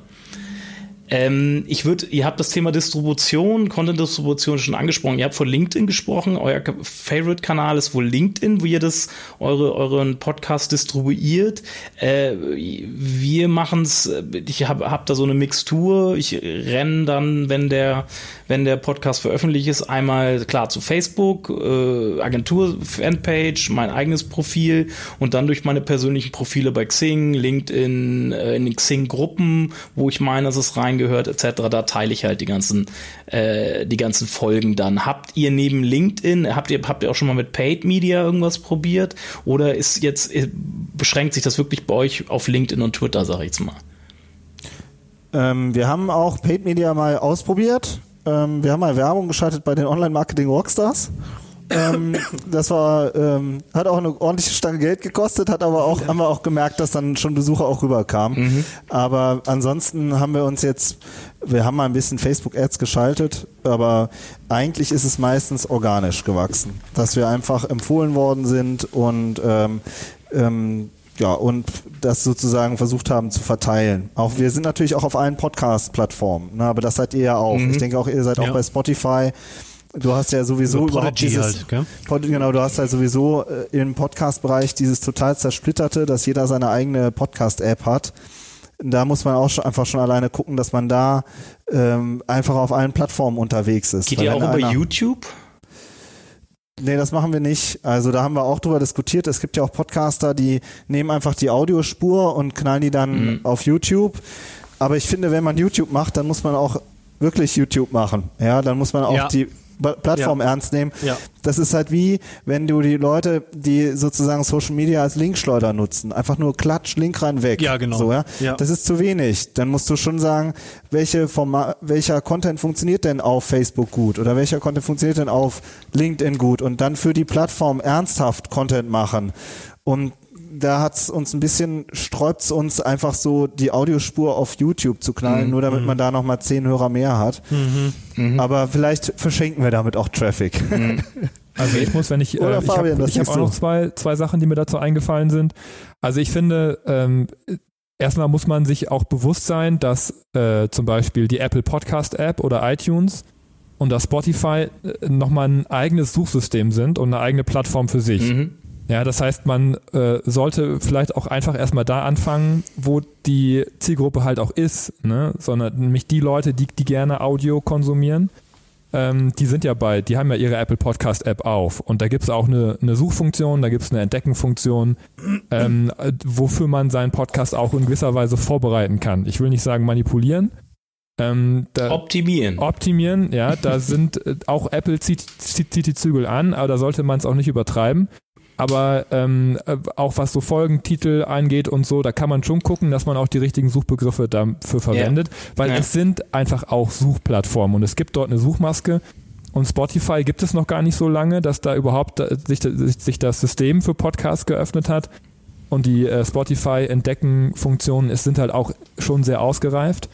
Ähm, ich würde, ihr habt das Thema Distribution, Content-Distribution schon angesprochen. Ihr habt von LinkedIn gesprochen. Euer Favorite-Kanal ist wohl LinkedIn, wo ihr das, eure, euren Podcast distribuiert. Äh, wir machen es, ich habe hab da so eine Mixtur. Ich renne dann, wenn der, wenn der Podcast veröffentlicht ist, einmal klar zu Facebook, äh, Agentur-Fanpage, mein eigenes Profil und dann durch meine persönlichen Profile bei Xing, LinkedIn, äh, in den Xing-Gruppen, wo ich meine, dass es reingehört, etc. Da teile ich halt die ganzen, äh, die ganzen Folgen dann. Habt ihr neben LinkedIn, habt ihr, habt ihr auch schon mal mit Paid Media irgendwas probiert? Oder ist jetzt, äh, beschränkt sich das wirklich bei euch auf LinkedIn und Twitter, sag ich jetzt mal? Ähm, wir haben auch Paid Media mal ausprobiert. Ähm, wir haben mal Werbung geschaltet bei den Online-Marketing-Rockstars. Ähm, das war, ähm, hat auch eine ordentliche Stange Geld gekostet, hat aber auch, haben wir auch gemerkt, dass dann schon Besucher auch rüberkamen. Mhm. Aber ansonsten haben wir uns jetzt, wir haben mal ein bisschen Facebook-Ads geschaltet, aber eigentlich ist es meistens organisch gewachsen, dass wir einfach empfohlen worden sind und ähm, ähm, ja, und das sozusagen versucht haben zu verteilen. Auch wir sind natürlich auch auf allen Podcast-Plattformen, ne, aber das seid ihr ja auch. Mhm. Ich denke auch, ihr seid ja. auch bei Spotify. Du hast ja sowieso Über überhaupt dieses, halt, Pod, genau, du hast halt sowieso äh, im Podcast-Bereich dieses total zersplitterte, dass jeder seine eigene Podcast-App hat. Da muss man auch schon, einfach schon alleine gucken, dass man da ähm, einfach auf allen Plattformen unterwegs ist. Geht ihr auch über YouTube? Nee, das machen wir nicht. Also da haben wir auch drüber diskutiert. Es gibt ja auch Podcaster, die nehmen einfach die Audiospur und knallen die dann mhm. auf YouTube. Aber ich finde, wenn man YouTube macht, dann muss man auch wirklich YouTube machen. Ja, dann muss man auch ja. die Plattform ja. ernst nehmen. Ja. Das ist halt wie, wenn du die Leute, die sozusagen Social Media als Linkschleuder nutzen, einfach nur klatsch, Link rein, weg. Ja, genau. So, ja? ja. Das ist zu wenig. Dann musst du schon sagen, welche Format, welcher Content funktioniert denn auf Facebook gut oder welcher Content funktioniert denn auf LinkedIn gut und dann für die Plattform ernsthaft Content machen. Und da hat's uns ein bisschen, sträubt uns einfach so die Audiospur auf YouTube zu knallen, mhm. nur damit mhm. man da nochmal zehn Hörer mehr hat. Mhm. mhm. Aber vielleicht verschenken wir damit auch Traffic. Mhm. Also ich muss, wenn ich, äh, ich habe hab auch noch zwei, zwei Sachen, die mir dazu eingefallen sind. Also ich finde, ähm, erstmal muss man sich auch bewusst sein, dass äh, zum Beispiel die Apple Podcast App oder iTunes und das Spotify äh, nochmal ein eigenes Suchsystem sind und eine eigene Plattform für sich. Mhm. Ja, das heißt, man äh, sollte vielleicht auch einfach erstmal da anfangen, wo die Zielgruppe halt auch ist, ne? sondern nämlich die Leute, die, die gerne Audio konsumieren. Ähm, die sind ja bei, die haben ja ihre Apple Podcast App auf und da gibt es auch eine, eine Suchfunktion, da gibt es eine Entdeckenfunktion, ähm, wofür man seinen Podcast auch in gewisser Weise vorbereiten kann. Ich will nicht sagen manipulieren. Ähm, optimieren. Optimieren, ja, da sind äh, auch Apple zieht, zieht, zieht die Zügel an, aber da sollte man es auch nicht übertreiben. Aber ähm, äh, auch was so Folgentitel angeht und so, da kann man schon gucken, dass man auch die richtigen Suchbegriffe dafür verwendet, weil Ja. es sind einfach auch Suchplattformen und es gibt dort eine Suchmaske und Spotify gibt es noch gar nicht so lange, dass da überhaupt äh, sich, sich, das System für Podcasts geöffnet hat und die äh, Spotify-Entdecken-Funktionen sind halt auch schon sehr ausgereift.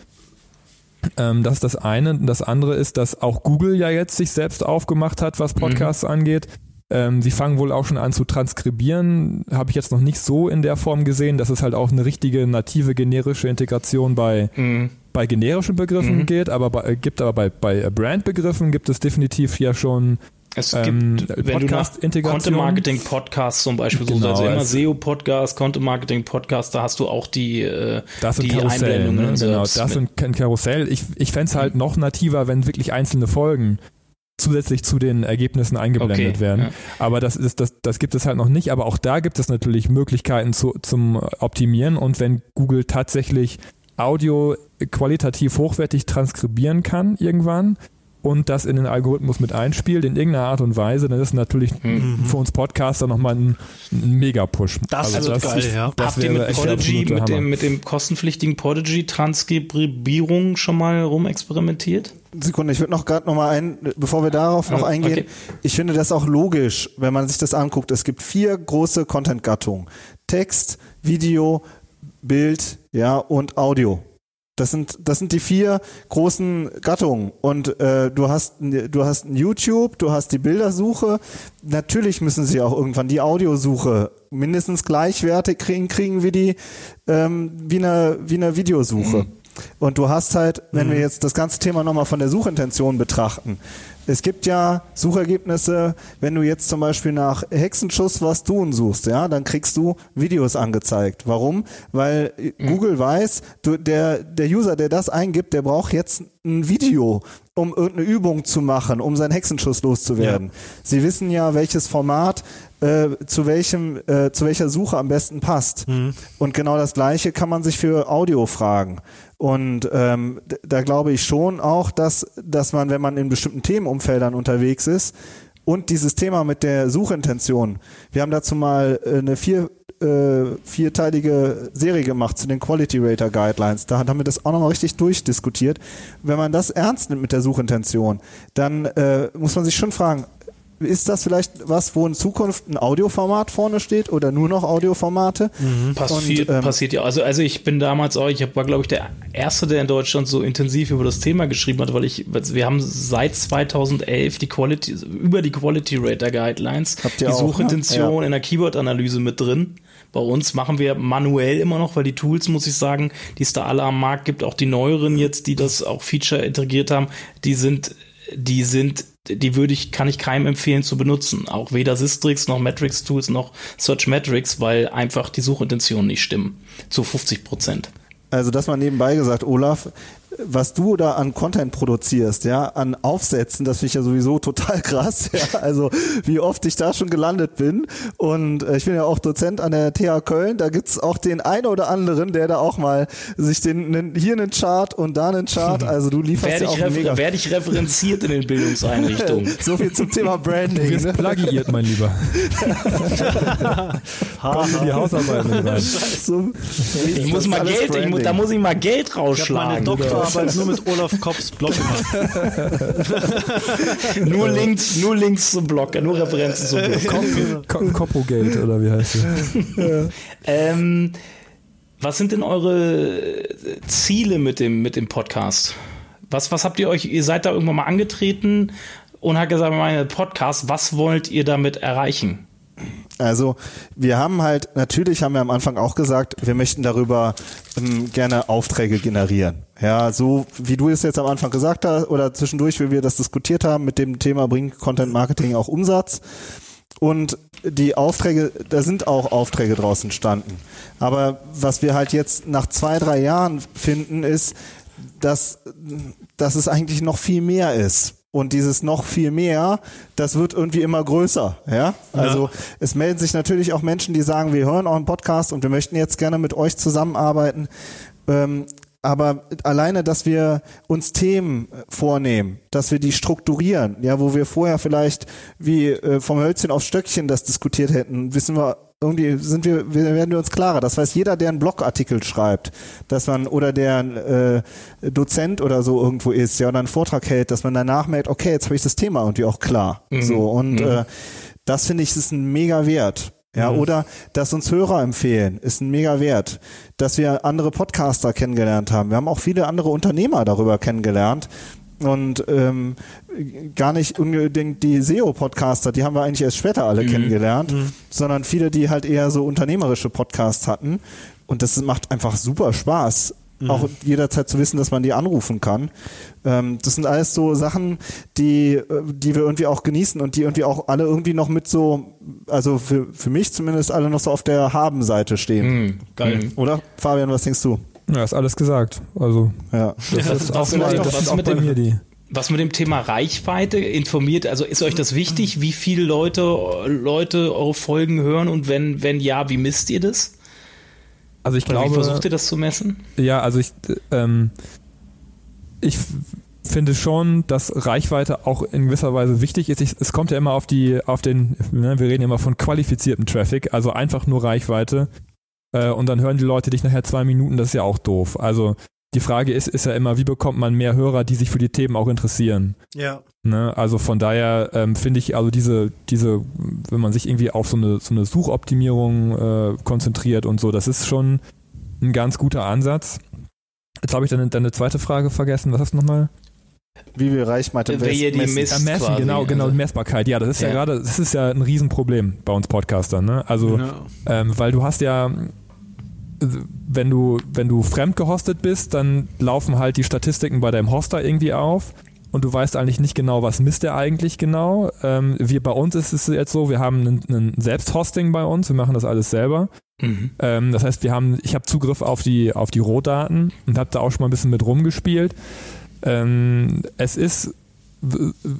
Ähm, das ist das eine. Und Das andere ist, dass auch Google ja jetzt sich selbst aufgemacht hat, was Podcasts angeht. Ähm, sie fangen wohl auch schon an zu transkribieren. Habe ich jetzt noch nicht so in der Form gesehen, dass es halt auch eine richtige native generische Integration bei, Mhm. bei generischen Begriffen Mhm. geht, aber bei, äh, gibt aber bei, bei äh, Brandbegriffen gibt es definitiv ja schon Es Ähm, gibt, wenn du nach Podcast-Integration. Content-Marketing-Podcasts zum Beispiel suchst, Genau, also immer es- SEO-Podcast, Content-Marketing-Podcast, da hast du auch die, äh, Das sind die Karussell, Einblendungen ne? genau, das sind kein Karussell. Ich, ich fände es halt noch nativer, wenn wirklich einzelne Folgen zusätzlich zu den Ergebnissen eingeblendet Okay, werden. ja. Aber das ist das, das gibt es halt noch nicht. Aber auch da gibt es natürlich Möglichkeiten zu, zum Optimieren. Und wenn Google tatsächlich Audio qualitativ hochwertig transkribieren kann irgendwann und das in den Algorithmus mit einspielt in irgendeiner Art und Weise, dann ist natürlich Mhm. für uns Podcaster nochmal ein, ein Mega-Push. Das ist geil, ja. Das Habt ihr mit Podigy, mit dem, mit dem kostenpflichtigen Podigy-Transkribierung schon mal rumexperimentiert? Sekunde, ich würde noch gerade noch mal ein, bevor wir darauf noch Ah, eingehen. okay. Ich finde das auch logisch, wenn man sich das anguckt. Es gibt vier große Content-Gattungen: Text, Video, Bild, ja und Audio. Das sind das sind die vier großen Gattungen und äh, du hast du hast ein YouTube, du hast die Bildersuche. Natürlich müssen sie auch irgendwann die Audiosuche mindestens gleichwertig kriegen, kriegen wie die ähm, wie eine wie eine Videosuche. Und du hast halt, wenn wir jetzt das ganze Thema nochmal von der Suchintention betrachten, es gibt ja Suchergebnisse, wenn du jetzt zum Beispiel nach Hexenschuss was tun suchst, ja, dann kriegst du Videos angezeigt. Warum? Weil Google weiß, du, der, der User, der das eingibt, der braucht jetzt ein Video, um irgendeine Übung zu machen, um seinen Hexenschuss loszuwerden. Sie wissen ja, welches Format äh, zu welchem, äh, zu welcher Suche am besten passt. Und genau das Gleiche kann man sich für Audio fragen. Und ähm, da glaube ich schon auch, dass, dass man, wenn man in bestimmten Themenumfeldern unterwegs ist und dieses Thema mit der Suchintention, wir haben dazu mal äh, eine vier, äh, vierteilige Serie gemacht zu den Quality Rater Guidelines. Da haben wir das auch nochmal richtig durchdiskutiert. Wenn man das ernst nimmt mit der Suchintention, dann äh, muss man sich schon fragen, ist das vielleicht was, wo in Zukunft ein Audioformat vorne steht oder nur noch Audioformate? Passiert, Und, ähm, passiert ja. Also, also ich bin damals auch, ich war glaube ich der Erste, der in Deutschland so intensiv über das Thema geschrieben hat, weil ich, wir haben seit 2011 die Quality, über die Quality Rater Guidelines, Habt die ihr auch, ne? Suchintention Ja. in der Keyword-Analyse mit drin. Bei uns machen wir manuell immer noch, weil die Tools, muss ich sagen, die es da alle am Markt gibt, auch die neueren jetzt, die das auch Feature integriert haben, die sind, die sind, die würde ich, kann ich keinem empfehlen zu benutzen. Auch weder Sistrix noch Metrics Tools noch Search Metrics, weil einfach die Suchintentionen nicht stimmen. Zu 50 Prozent. Also das mal nebenbei gesagt, Olaf, was du da an Content produzierst, ja, an Aufsätzen, das finde ich ja sowieso total krass, ja, also wie oft ich da schon gelandet bin und äh, ich bin ja auch Dozent an der TH Köln, da gibt's auch den einen oder anderen, der da auch mal sich den, nen- hier einen Chart und da einen Chart, also du lieferst Werde ja auch mega... werde ich referenziert in den Bildungseinrichtungen. so viel zum Thema Branding. Du wirst Ne? plagiiert, mein Lieber. Kommen in die rein. So, Ich muss mal Geld, ich, da muss ich mal Geld Ich Doktorarbeit nur mit Olaf Kopps Blog gemacht. Nur Links, nur Links zum Blog, nur Referenzen zum Blog. Ko- Kopogate oder wie heißt es? Ähm, was sind denn eure Ziele mit dem, mit dem Podcast? Was, was habt ihr euch, ihr seid da irgendwann mal angetreten und hat gesagt, meine Podcast, was wollt ihr damit erreichen? Also wir haben halt, natürlich haben wir am Anfang auch gesagt, wir möchten darüber ähm, gerne Aufträge generieren. Ja, so wie du es jetzt am Anfang gesagt hast oder zwischendurch, wie wir das diskutiert haben mit dem Thema bringt Content Marketing auch Umsatz. Und die Aufträge, da sind auch Aufträge draus entstanden. Aber was wir halt jetzt nach zwei, drei Jahren finden, ist, dass, dass es eigentlich noch viel mehr ist. Und dieses noch viel mehr, das wird irgendwie immer größer. Ja? Also es melden sich natürlich auch Menschen, die sagen, wir hören auch einen Podcast und wir möchten jetzt gerne mit euch zusammenarbeiten. Ähm, aber alleine, dass wir uns Themen vornehmen, dass wir die strukturieren, ja, wo wir vorher vielleicht wie äh, vom Hölzchen auf Stöckchen das diskutiert hätten, wissen wir irgendwie sind wir, werden wir uns klarer. Das heißt, jeder, der einen Blogartikel schreibt, dass man oder der äh, Dozent oder so irgendwo ist, ja, oder einen Vortrag hält, dass man danach merkt, okay, jetzt habe ich das Thema irgendwie auch klar. Mhm. So und mhm. äh, das finde ich ist ein mega Wert. Ja, mhm. oder dass uns Hörer empfehlen, ist ein mega Wert. Dass wir andere Podcaster kennengelernt haben. Wir haben auch viele andere Unternehmer darüber kennengelernt. Und ähm, gar nicht unbedingt die SEO-Podcaster, die haben wir eigentlich erst später alle mhm. kennengelernt, mhm. sondern viele, die halt eher so unternehmerische Podcasts hatten. Und das macht einfach super Spaß, mhm. auch jederzeit zu wissen, dass man die anrufen kann. Ähm, das sind alles so Sachen, die, äh, die wir irgendwie auch genießen und die irgendwie auch alle irgendwie noch mit so, also für, für mich zumindest alle noch so auf der Haben-Seite stehen. Mhm. Geil. Mhm. Oder? Fabian, was denkst du? Ja, ist alles gesagt. Also, ja. das, das ist auch, vielleicht auch, das ist auch bei mir die. Was mit dem Thema Reichweite informiert, also ist euch das wichtig, wie viele Leute, Leute eure Folgen hören und wenn, wenn ja, wie misst ihr das? Also ich Oder glaube. Wie versucht ihr das zu messen? Ja, also ich, ähm, ich finde schon, dass Reichweite auch in gewisser Weise wichtig ist. Ich, es kommt ja immer auf die, auf den, ne, wir reden immer von qualifiziertem Traffic, also einfach nur Reichweite. Äh, und dann hören die Leute dich nachher zwei Minuten, das ist ja auch doof. Also die Frage ist, ist ja immer, wie bekommt man mehr Hörer, die sich für die Themen auch interessieren? Ja. Ne? Also von daher ähm, finde ich also diese, diese, wenn man sich irgendwie auf so eine, so eine Suchoptimierung äh, konzentriert und so, das ist schon ein ganz guter Ansatz. Jetzt habe ich deine, deine zweite Frage vergessen. Was hast du nochmal? Wie wir Reichweite Wer die messen. Misst messen quasi, genau, genau, also. Messbarkeit. Ja, das ist ja, ja gerade, das ist ja ein Riesenproblem bei uns Podcastern. Ne? Also, genau. ähm, weil du hast ja, wenn du, wenn du fremd gehostet bist, dann laufen halt die Statistiken bei deinem Hoster irgendwie auf und du weißt eigentlich nicht genau, was misst der eigentlich genau. Ähm, wir bei uns ist es jetzt so, wir haben ein, ein Selbsthosting bei uns, wir machen das alles selber. Mhm. Ähm, das heißt, wir haben, ich habe Zugriff auf die auf die Rohdaten und habe da auch schon mal ein bisschen mit rumgespielt. Ähm, es ist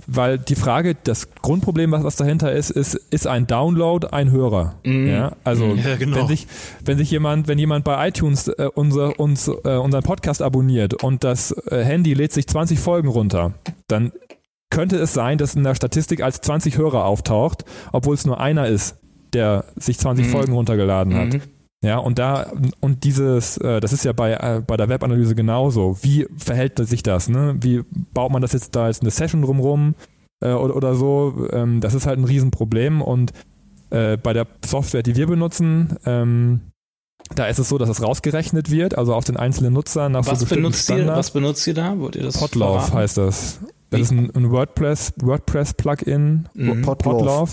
weil die Frage, das Grundproblem, was, was dahinter ist, ist, ist ein Download ein Hörer. Mm. Ja, also ja, genau. wenn sich, wenn sich jemand, wenn jemand bei iTunes äh, unser, uns, äh, unseren Podcast abonniert und das äh, Handy lädt sich 20 Folgen runter, dann könnte es sein, dass in der Statistik als 20 Hörer auftaucht, obwohl es nur einer ist, der sich 20 mm. Folgen runtergeladen hat. Ja, und da, und dieses, äh, das ist ja bei, äh, bei der Webanalyse genauso. Wie verhält sich das? Ne? Wie baut man das jetzt da als eine Session drumrum äh, oder, oder so? Ähm, das ist halt ein Riesenproblem und äh, bei der Software, die wir benutzen, ähm, da ist es so, dass es rausgerechnet wird, also auf den einzelnen Nutzer nach was so benutzt Standard. ihr, Was benutzt ihr da? Wollt ihr das Podlove verraten? heißt das. Das Wie? ist ein, ein WordPress, WordPress-Plugin. Mhm. Podlove. Podlove.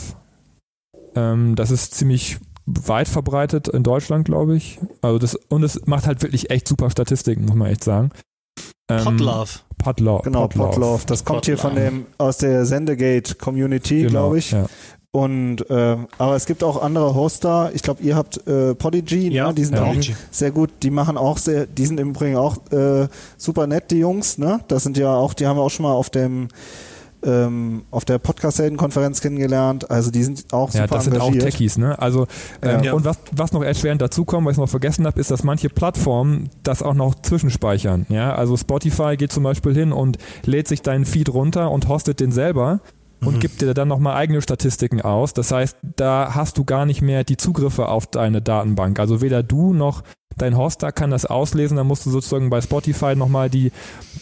Ähm, das ist ziemlich weit verbreitet in Deutschland, glaube ich. Also das, und es macht halt wirklich echt super Statistiken, muss man echt sagen. Ähm, Podlove. Podlove. Genau, Podlove. Das kommt hier von dem, aus der Sendegate Community, genau, glaube ich. Ja. Und äh, aber es gibt auch andere Hoster. Ich glaube, ihr habt äh, Podigy, ne? ja, ne? die sind ja. auch sehr gut. Die machen auch sehr, die sind im Übrigen auch äh, super nett, die Jungs. Ne, das sind ja auch, die haben wir auch schon mal auf dem ähm, auf der Podcast-Helden-Konferenz kennengelernt. Also die sind auch super Ja, das sind engagiert. auch Techies, ne? Also ähm, ja. und was, was noch erschwerend dazu kommt, was ich noch vergessen habe, ist, dass manche Plattformen das auch noch zwischenspeichern. Ja, also Spotify geht zum Beispiel hin und lädt sich deinen Feed runter und hostet den selber und mhm. gibt dir dann nochmal eigene Statistiken aus. Das heißt, da hast du gar nicht mehr die Zugriffe auf deine Datenbank. Also weder du noch dein Hoster kann das auslesen, dann musst du sozusagen bei Spotify nochmal die,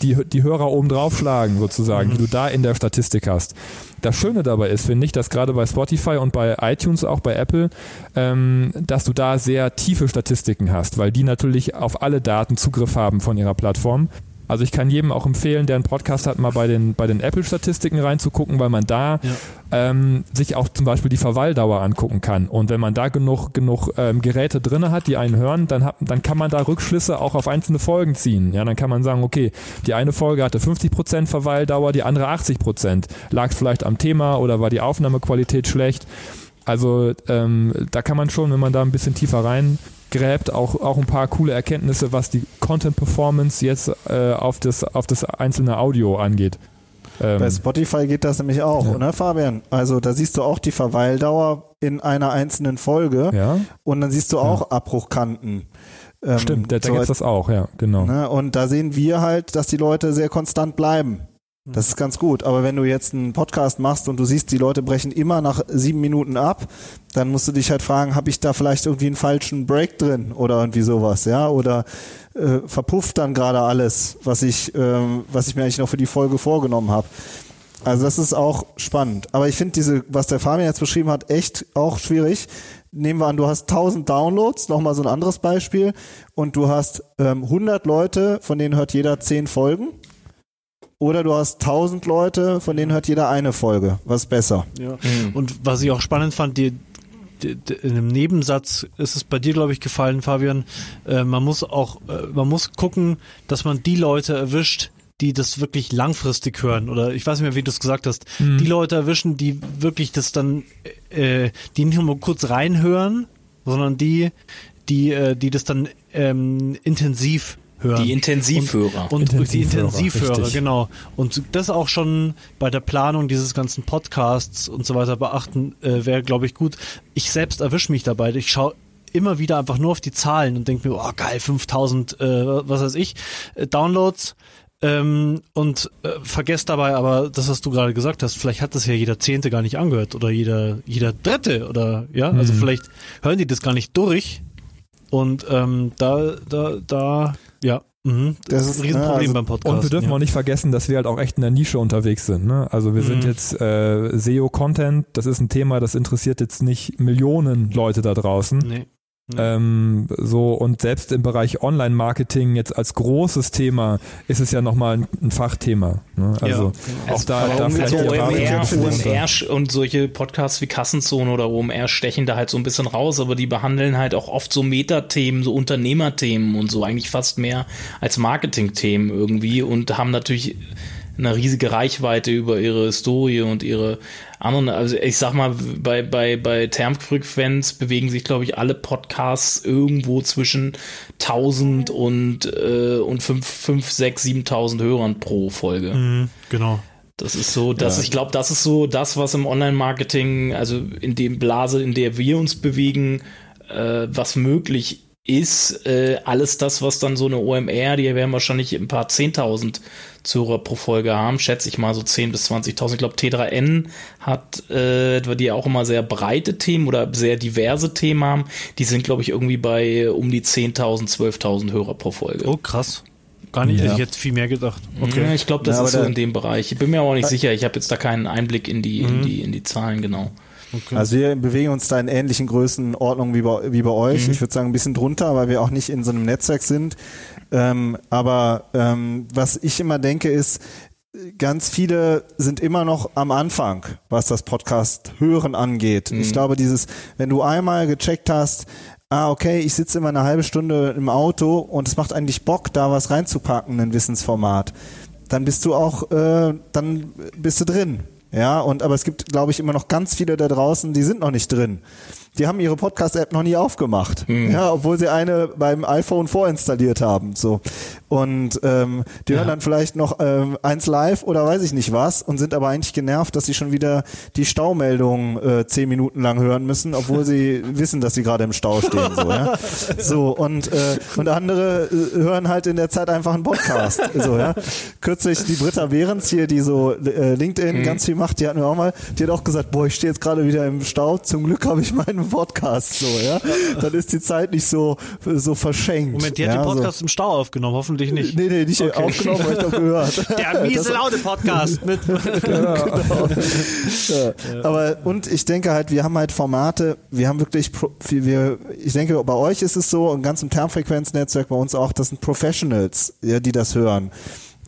die, die Hörer oben draufschlagen, sozusagen, mhm. die du da in der Statistik hast. Das Schöne dabei ist, finde ich, dass gerade bei Spotify und bei iTunes, auch bei Apple, ähm, dass du da sehr tiefe Statistiken hast, weil die natürlich auf alle Daten Zugriff haben von ihrer Plattform. Also ich kann jedem auch empfehlen, der einen Podcast hat, mal bei den, bei den Apple-Statistiken reinzugucken, weil man da ja. ähm, sich auch zum Beispiel die Verweildauer angucken kann. Und wenn man da genug, genug ähm, Geräte drin hat, die einen hören, dann, hat, dann kann man da Rückschlüsse auch auf einzelne Folgen ziehen. Ja, dann kann man sagen, okay, die eine Folge hatte 50% Verweildauer, die andere 80%. Lag es vielleicht am Thema oder war die Aufnahmequalität schlecht? Also ähm, da kann man schon, wenn man da ein bisschen tiefer rein gräbt, auch, auch ein paar coole Erkenntnisse, was die Content Performance jetzt äh, auf, das, auf das einzelne Audio angeht. Ähm, Bei Spotify geht das nämlich auch, ja. ne, Fabian? Also da siehst du auch die Verweildauer in einer einzelnen Folge ja. und dann siehst du auch ja. Abbruchkanten. Ähm, Stimmt, da, da so gibt's das auch, ja, genau. Ne? Und da sehen wir halt, dass die Leute sehr konstant bleiben. Das ist ganz gut. Aber wenn du jetzt einen Podcast machst und du siehst, die Leute brechen immer nach sieben Minuten ab, dann musst du dich halt fragen, habe ich da vielleicht irgendwie einen falschen Break drin oder irgendwie sowas, ja? Oder äh, verpufft dann gerade alles, was ich, ähm, was ich mir eigentlich noch für die Folge vorgenommen habe. Also das ist auch spannend. Aber ich finde diese, was der Fabian jetzt beschrieben hat, echt auch schwierig. Nehmen wir an, du hast 1000 Downloads, nochmal so ein anderes Beispiel, und du hast ähm, 100 Leute, von denen hört jeder 10 Folgen. Oder du hast 1000 Leute, von denen hört jeder eine Folge. Was besser? Ja. Und was ich auch spannend fand, die, die, die, in einem Nebensatz ist es bei dir, glaube ich, gefallen, Fabian. Äh, man muss auch, äh, man muss gucken, dass man die Leute erwischt, die das wirklich langfristig hören. Oder ich weiß nicht mehr, wie du es gesagt hast. Die Leute erwischen, die wirklich das dann, äh, die nicht nur mal kurz reinhören, sondern die, die, äh, die das dann ähm, intensiv hören. Die Intensivhörer. Und, und die Intensivhörer, Intensivhörer, richtig. genau. Und das auch schon bei der Planung dieses ganzen Podcasts und so weiter beachten, äh, wäre, glaube ich, gut. Ich selbst erwische mich dabei. Ich schaue immer wieder einfach nur auf die Zahlen und denke mir, oh geil, 5000, äh, was weiß ich, äh, Downloads. Ähm, und äh, vergesst dabei aber das, was du gerade gesagt hast, vielleicht hat das ja jeder Zehnte gar nicht angehört oder jeder, jeder Dritte oder ja, also Mhm. vielleicht hören die das gar nicht durch. Und ähm, da, da, da, ja, mhm. Das das ist- ein Riesenproblem ja, also- beim Podcast. Und wir dürfen ja. auch nicht vergessen, dass wir halt auch echt in der Nische unterwegs sind. Ne? Also wir sind Mhm. jetzt äh, SEO-Content, das ist ein Thema, das interessiert jetzt nicht Millionen Leute da draußen. Nee. Ähm, so und selbst im Bereich Online-Marketing jetzt als großes Thema ist es ja nochmal ein, ein Fachthema. Ne? Also auch da, Aber da um- vielleicht der OMR, OMR und solche Podcasts wie Kassenzone oder OMR stechen da halt so ein bisschen raus, aber die behandeln halt auch oft so Metathemen, so Unternehmerthemen und so eigentlich fast mehr als Marketingthemen irgendwie und haben natürlich eine riesige Reichweite über ihre Historie und ihre anderen, also ich sag mal, bei, bei, bei Termfrequenz bewegen sich, glaube ich, alle Podcasts irgendwo zwischen 1000 und, äh, und 5, 5, 6, 7000 Hörern pro Folge. Mhm, genau. Das ist so, dass ich glaube, das ist so das, was im Online-Marketing, also in dem Blase, in der wir uns bewegen, äh, was möglich ist. Äh, alles das, was dann so eine OMR, die werden wahrscheinlich ein paar 10.000 Zuhörer pro Folge haben, schätze ich mal so 10.000 bis 20.000. Ich glaube, T3N hat, äh, die auch immer sehr breite Themen oder sehr diverse Themen haben. Die sind, glaube ich, irgendwie bei um die 10.000, 12.000 Hörer pro Folge. Oh, krass. Gar nicht, Ja. hätte ich jetzt viel mehr gedacht. Ja, ich glaube, das Ja, ist so in dem Bereich. Ich bin mir aber auch nicht sicher. Ich habe jetzt da keinen Einblick in die, in Mhm. die, in die Zahlen genau. Okay. Also wir bewegen uns da in ähnlichen Größenordnungen wie bei, wie bei euch. Mhm. Ich würde sagen ein bisschen drunter, weil wir auch nicht in so einem Netzwerk sind. Ähm, aber ähm, was ich immer denke ist, ganz viele sind immer noch am Anfang, was das Podcast hören angeht. Ich glaube, dieses, wenn du einmal gecheckt hast, ah, okay, ich sitze immer eine halbe Stunde im Auto und es macht eigentlich Bock, da was reinzupacken, ein Wissensformat, dann bist du auch, äh, dann bist du drin. Ja, und aber es gibt, glaube ich, immer noch ganz viele da draußen, die sind noch nicht drin. Die haben ihre Podcast-App noch nie aufgemacht. Ja, obwohl sie eine beim iPhone vorinstalliert haben. So. Und ähm, die hören dann vielleicht noch ähm, eins live oder weiß ich nicht was und sind aber eigentlich genervt, dass sie schon wieder die Staumeldung äh, zehn Minuten lang hören müssen, obwohl sie wissen, dass sie gerade im Stau stehen. So, ja? so und, äh, und andere äh, hören halt in der Zeit einfach einen Podcast. So, ja? Kürzlich die Britta Behrens hier, die so äh, LinkedIn ganz viel macht, die hat mir auch mal, die hat auch gesagt, boah, ich stehe jetzt gerade wieder im Stau, zum Glück habe ich meinen Podcast so, ja. Dann ist die Zeit nicht so, so verschenkt. Moment, die hat ja, den Podcast im Stau aufgenommen, hoffentlich So. nicht. Nee, nee, nicht Okay. aufgenommen, aber ich doch gehört. Der miese laute Podcast mit. Ja. Aber und ich denke halt, wir haben halt Formate, wir haben wirklich, wir, ich denke, bei euch ist es so, und ganz im Termfrequenznetzwerk bei uns auch, das sind Professionals, ja, die das hören.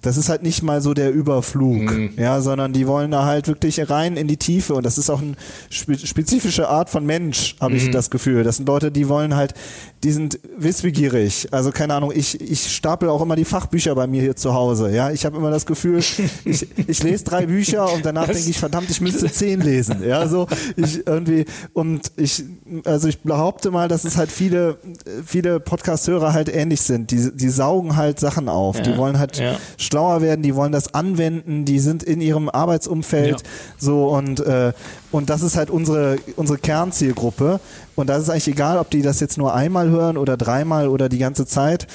Das ist halt nicht mal so der Überflug, ja, sondern die wollen da halt wirklich rein in die Tiefe und das ist auch eine spe spezifische Art von Mensch, habe ich das Gefühl. Das sind Leute, die wollen halt, die sind wissbegierig. Also keine Ahnung, ich, ich stapel auch immer die Fachbücher bei mir hier zu Hause, ja. Ich habe immer das Gefühl, ich, ich lese drei Bücher und danach denke ich, verdammt, ich müsste zehn lesen, ja, so ich irgendwie und ich, also ich behaupte mal, dass es halt viele, viele Podcast-Hörer halt ähnlich sind. Die, die saugen halt Sachen auf, die Ja, wollen halt ja. Schlauer werden, die wollen das anwenden, die sind in ihrem Arbeitsumfeld Ja. so und äh, und das ist halt unsere unsere Kernzielgruppe und da ist es eigentlich egal, ob die das jetzt nur einmal hören oder dreimal oder die ganze Zeit.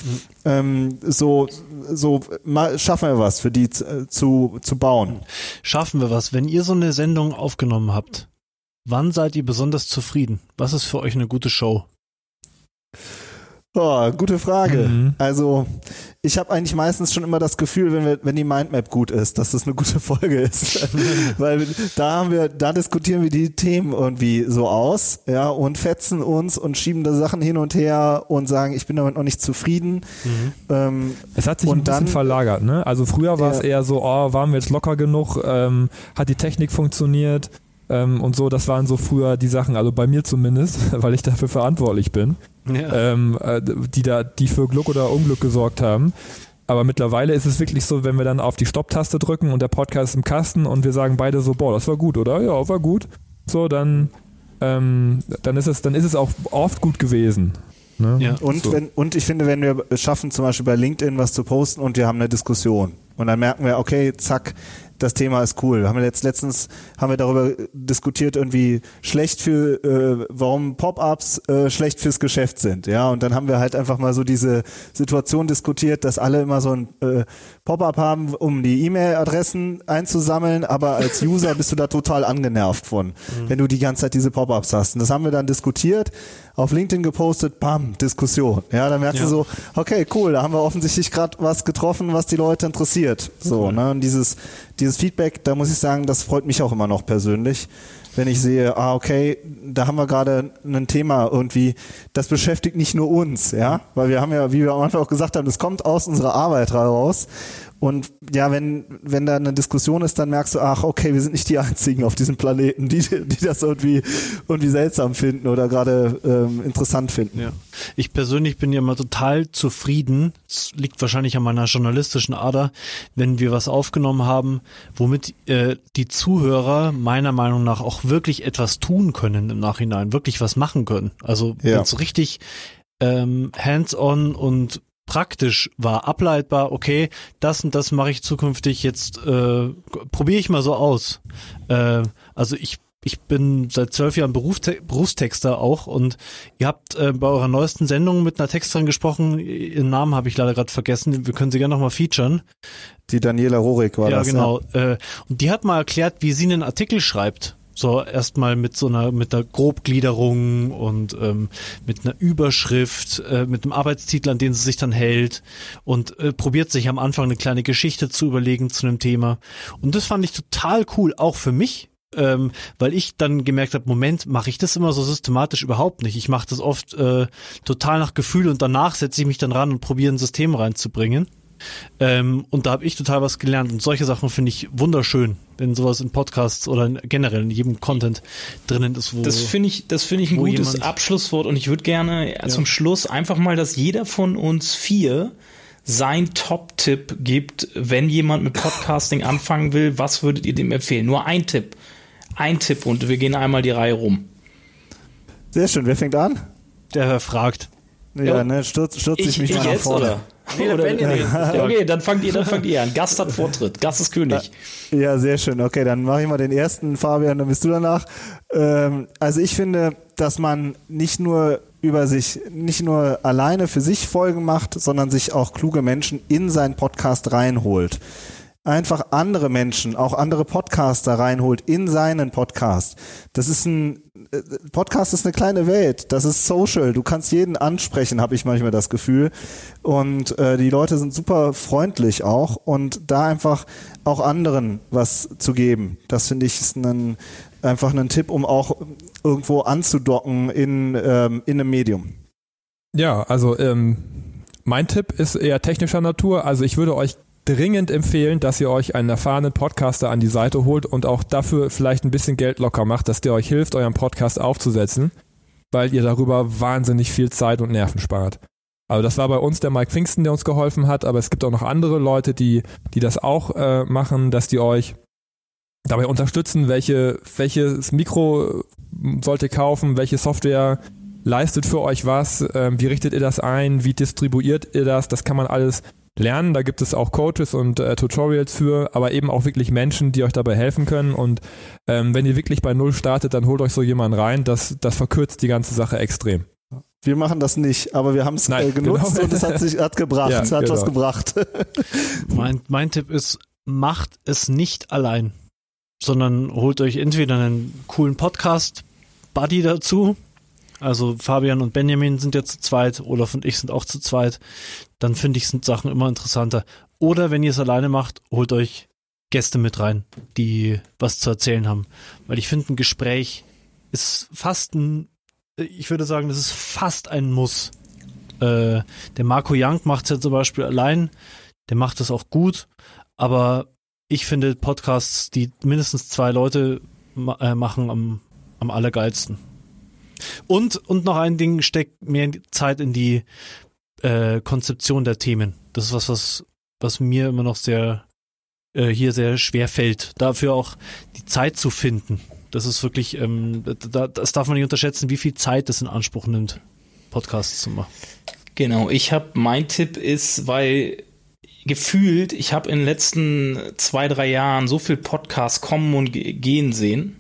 Ähm, so so mal, schaffen wir was für die zu zu, zu bauen. Schaffen wir was. Wenn ihr so eine Sendung aufgenommen habt, wann seid ihr besonders zufrieden? Was ist für euch eine gute Show? Oh, gute Frage. Mhm. Also ich habe eigentlich meistens schon immer das Gefühl, wenn wir, wenn die Mindmap gut ist, dass das eine gute Folge ist, weil da haben wir, da diskutieren wir die Themen irgendwie so aus, ja und fetzen uns und schieben da Sachen hin und her und sagen, ich bin damit noch nicht zufrieden. Ähm, Es hat sich Und ein bisschen dann- verlagert, ne? Also früher war es Ja. eher so, oh, waren wir jetzt locker genug, ähm, hat die Technik funktioniert ähm, und so, das waren so früher die Sachen, also bei mir zumindest, weil ich dafür verantwortlich bin, Ja. ähm, äh, die da, die für Glück oder Unglück gesorgt haben. Aber mittlerweile ist es wirklich so, wenn wir dann auf die Stopptaste drücken und der Podcast ist im Kasten und wir sagen beide so, boah, das war gut, oder? Ja, war gut. So, dann, ähm, dann ist es, dann ist es auch oft gut gewesen. Ne? Ja. Und, so. wenn, und ich finde, wenn wir es schaffen, zum Beispiel bei LinkedIn was zu posten und wir haben eine Diskussion und dann merken wir, okay, zack, das Thema ist cool. Wir haben jetzt letztens haben wir darüber diskutiert, irgendwie schlecht für, äh, warum Pop-ups äh, schlecht fürs Geschäft sind, ja. Und dann haben wir halt einfach mal so diese Situation diskutiert, dass alle immer so ein äh, Pop-up haben, um die E-Mail-Adressen einzusammeln, aber als User bist du da total angenervt von, wenn du die ganze Zeit diese Pop-ups hast. Und das haben wir dann diskutiert, auf LinkedIn gepostet, bam, Diskussion. Ja, dann merkst Ja. du so, okay, cool, da haben wir offensichtlich gerade was getroffen, was die Leute interessiert. So, ne? Und dieses, dieses Feedback, da muss ich sagen, das freut mich auch immer noch persönlich. Wenn ich sehe, ah, okay, da haben wir gerade ein Thema irgendwie, das beschäftigt nicht nur uns, ja, weil wir haben ja, wie wir am Anfang auch gesagt haben, das kommt aus unserer Arbeit heraus. Und ja, wenn, wenn da eine Diskussion ist, dann merkst du, ach, okay, wir sind nicht die Einzigen auf diesem Planeten, die, die das irgendwie, irgendwie seltsam finden oder gerade ähm, interessant finden. Ja. Ich persönlich bin ja immer total zufrieden. Es liegt wahrscheinlich an meiner journalistischen Ader, wenn wir was aufgenommen haben, womit äh, die Zuhörer meiner Meinung nach auch wirklich etwas tun können im Nachhinein, wirklich was machen können. Also Ja. wenn es richtig ähm, hands-on und praktisch war, ableitbar, okay, das und das mache ich zukünftig, jetzt äh, probiere ich mal so aus. Äh, also ich ich bin seit zwölf Jahren Berufste Berufstexter auch und ihr habt äh, bei eurer neuesten Sendung mit einer Texterin gesprochen, ihren Namen habe ich leider gerade vergessen, wir können sie gerne nochmal featuren. Die Daniela Rorik war ja, das. genau. Äh, und die hat mal erklärt, wie sie einen Artikel schreibt. So erstmal mit so einer mit einer Grobgliederung und ähm, mit einer Überschrift, äh, mit einem Arbeitstitel, an den sie sich dann hält und äh, probiert sich am Anfang eine kleine Geschichte zu überlegen zu einem Thema. Und das fand ich total cool, auch für mich, ähm, weil ich dann gemerkt habe, Moment, mache ich das immer so systematisch überhaupt nicht. Ich mache das oft äh, total nach Gefühl und danach setze ich mich dann ran und probiere ein System reinzubringen. Ähm, und da habe ich total was gelernt. Und solche Sachen finde ich wunderschön, wenn sowas in Podcasts oder in, generell in jedem Content drinnen ist, wo Das finde ich, das finde ich ein gutes jemand- Abschlusswort und ich würde gerne zum Schluss einfach mal, dass jeder von uns vier sein Top-Tipp gibt, wenn jemand mit Podcasting anfangen will. Was würdet ihr dem empfehlen? Nur ein Tipp. Ein Tipp und wir gehen einmal die Reihe rum. Sehr schön. Wer fängt an? der fragt. Ja, Ja. ne, stürzt, stürzt Ich, ich mich ich mal nach vorne. oder? Oder ja, okay, dann fangt ihr, dann fangt ihr an. Gast hat Vortritt. Gast ist König. Ja, sehr schön. Okay, dann mache ich mal den ersten, Fabian, dann bist du danach. Ähm, also ich finde, dass man nicht nur über sich, nicht nur alleine für sich Folgen macht, sondern sich auch kluge Menschen in seinen Podcast reinholt. Einfach andere Menschen, auch andere Podcaster reinholt in seinen Podcast. Das ist ein äh, Podcast ist eine kleine Welt. Das ist social. Du kannst jeden ansprechen, habe ich manchmal das Gefühl. Und äh, die Leute sind super freundlich auch und da einfach auch anderen was zu geben. Das finde ich ist ein, einfach ein Tipp, um auch irgendwo anzudocken in, ähm, in einem Medium. Ja, also ähm, mein Tipp ist eher technischer Natur. Also ich würde euch dringend empfehlen, dass ihr euch einen erfahrenen Podcaster an die Seite holt und auch dafür vielleicht ein bisschen Geld locker macht, dass der euch hilft, euren Podcast aufzusetzen, weil ihr darüber wahnsinnig viel Zeit und Nerven spart. Also das war bei uns der Mike Pfingsten, der uns geholfen hat, aber es gibt auch noch andere Leute, die, die das auch äh, machen, dass die euch dabei unterstützen, welche, welches Mikro sollt ihr kaufen, welche Software leistet für euch was, ähm, wie richtet ihr das ein, wie distribuiert ihr das, das kann man alles lernen. Da gibt es auch Coaches und äh, Tutorials für, aber eben auch wirklich Menschen, die euch dabei helfen können. Und ähm, wenn ihr wirklich bei Null startet, dann holt euch so jemanden rein. Das, das verkürzt die ganze Sache extrem. Wir machen das nicht, aber wir haben es äh, genutzt genau. und es hat sich hat gebracht, Ja, es hat genau. was gebracht. Mein, mein Tipp ist, macht es nicht allein, sondern holt euch entweder einen coolen Podcast-Buddy dazu. Also Fabian und Benjamin sind ja zu zweit, Olaf und ich sind auch zu zweit. Dann finde ich, sind Sachen immer interessanter. Oder wenn ihr es alleine macht, holt euch Gäste mit rein, die was zu erzählen haben. Weil ich finde, ein Gespräch ist fast ein, ich würde sagen, das ist fast ein Muss. Äh, der Marco Young macht es ja zum Beispiel allein. Der macht das auch gut. Aber ich finde Podcasts, die mindestens zwei Leute ma äh, machen, am, am allergeilsten. Und, und noch ein Ding, steckt mehr Zeit in die äh, Konzeption der Themen. Das ist was, was, was mir immer noch sehr, äh, hier sehr schwer fällt. Dafür auch die Zeit zu finden. Das ist wirklich, ähm, da, das darf man nicht unterschätzen, wie viel Zeit das in Anspruch nimmt, Podcasts zu machen. Genau, ich habe, mein Tipp ist, weil gefühlt, ich habe in den letzten zwei, drei Jahren so viel Podcasts kommen und ge- gehen sehen.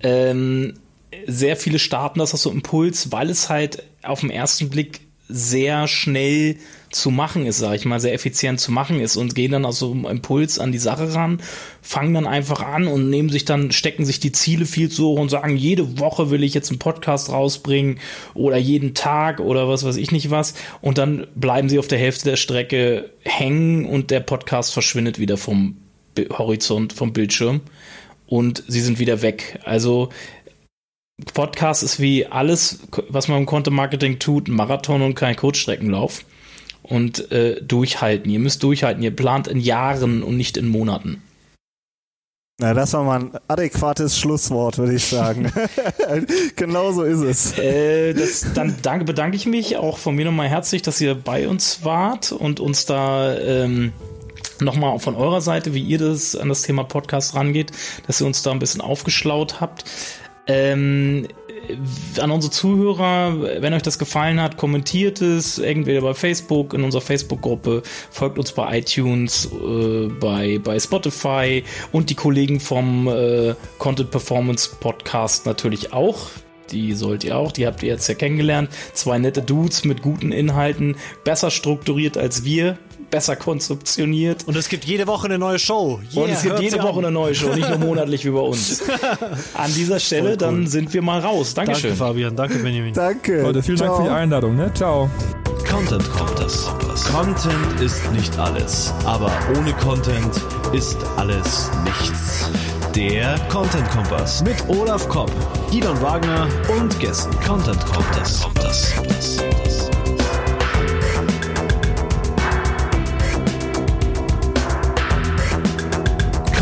Ähm, sehr viele starten das aus so Impuls, weil es halt auf den ersten Blick sehr schnell zu machen ist, sag ich mal, sehr effizient zu machen ist und gehen dann aus so einem Impuls an die Sache ran, fangen dann einfach an und nehmen sich dann, stecken sich die Ziele viel zu hoch und sagen, jede Woche will ich jetzt einen Podcast rausbringen oder jeden Tag oder was weiß ich nicht was und dann bleiben sie auf der Hälfte der Strecke hängen und der Podcast verschwindet wieder vom Horizont, vom Bildschirm und sie sind wieder weg. Also Podcast ist wie alles, was man im Content Marketing tut, ein Marathon und kein Kurzstreckenlauf. Und äh, durchhalten. Ihr müsst durchhalten. Ihr plant in Jahren und nicht in Monaten. Na, das war mal ein adäquates Schlusswort, würde ich sagen. genau so ist es. Äh, das, dann danke, bedanke ich mich auch von mir nochmal herzlich, dass ihr bei uns wart und uns da ähm, nochmal von eurer Seite, wie ihr das an das Thema Podcast rangeht, dass ihr uns da ein bisschen aufgeschlaut habt. Ähm, an unsere Zuhörer, wenn euch das gefallen hat, kommentiert es entweder bei Facebook, in unserer Facebook-Gruppe, folgt uns bei iTunes, äh, bei, bei Spotify und die Kollegen vom äh, Content Performance Podcast natürlich auch. Die sollt ihr auch, die habt ihr jetzt ja kennengelernt. Zwei nette Dudes mit guten Inhalten, besser strukturiert als wir, besser konzeptioniert. Und es gibt jede Woche eine neue Show. Und es gibt jede Woche an. eine neue Show, nicht nur monatlich wie bei uns. An dieser Stelle, dann sind wir mal raus. Dankeschön. Danke, Fabian. Danke, Benjamin. Danke. Leute, vielen Dank Ciao. für die Einladung. Ne? Ciao. Content Kompass. Content ist nicht alles, aber ohne Content ist alles nichts. Der Content Kompass mit Olaf Kopp, Gidon Wagner und Gästen. Content Kompass.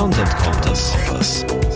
Content Contest.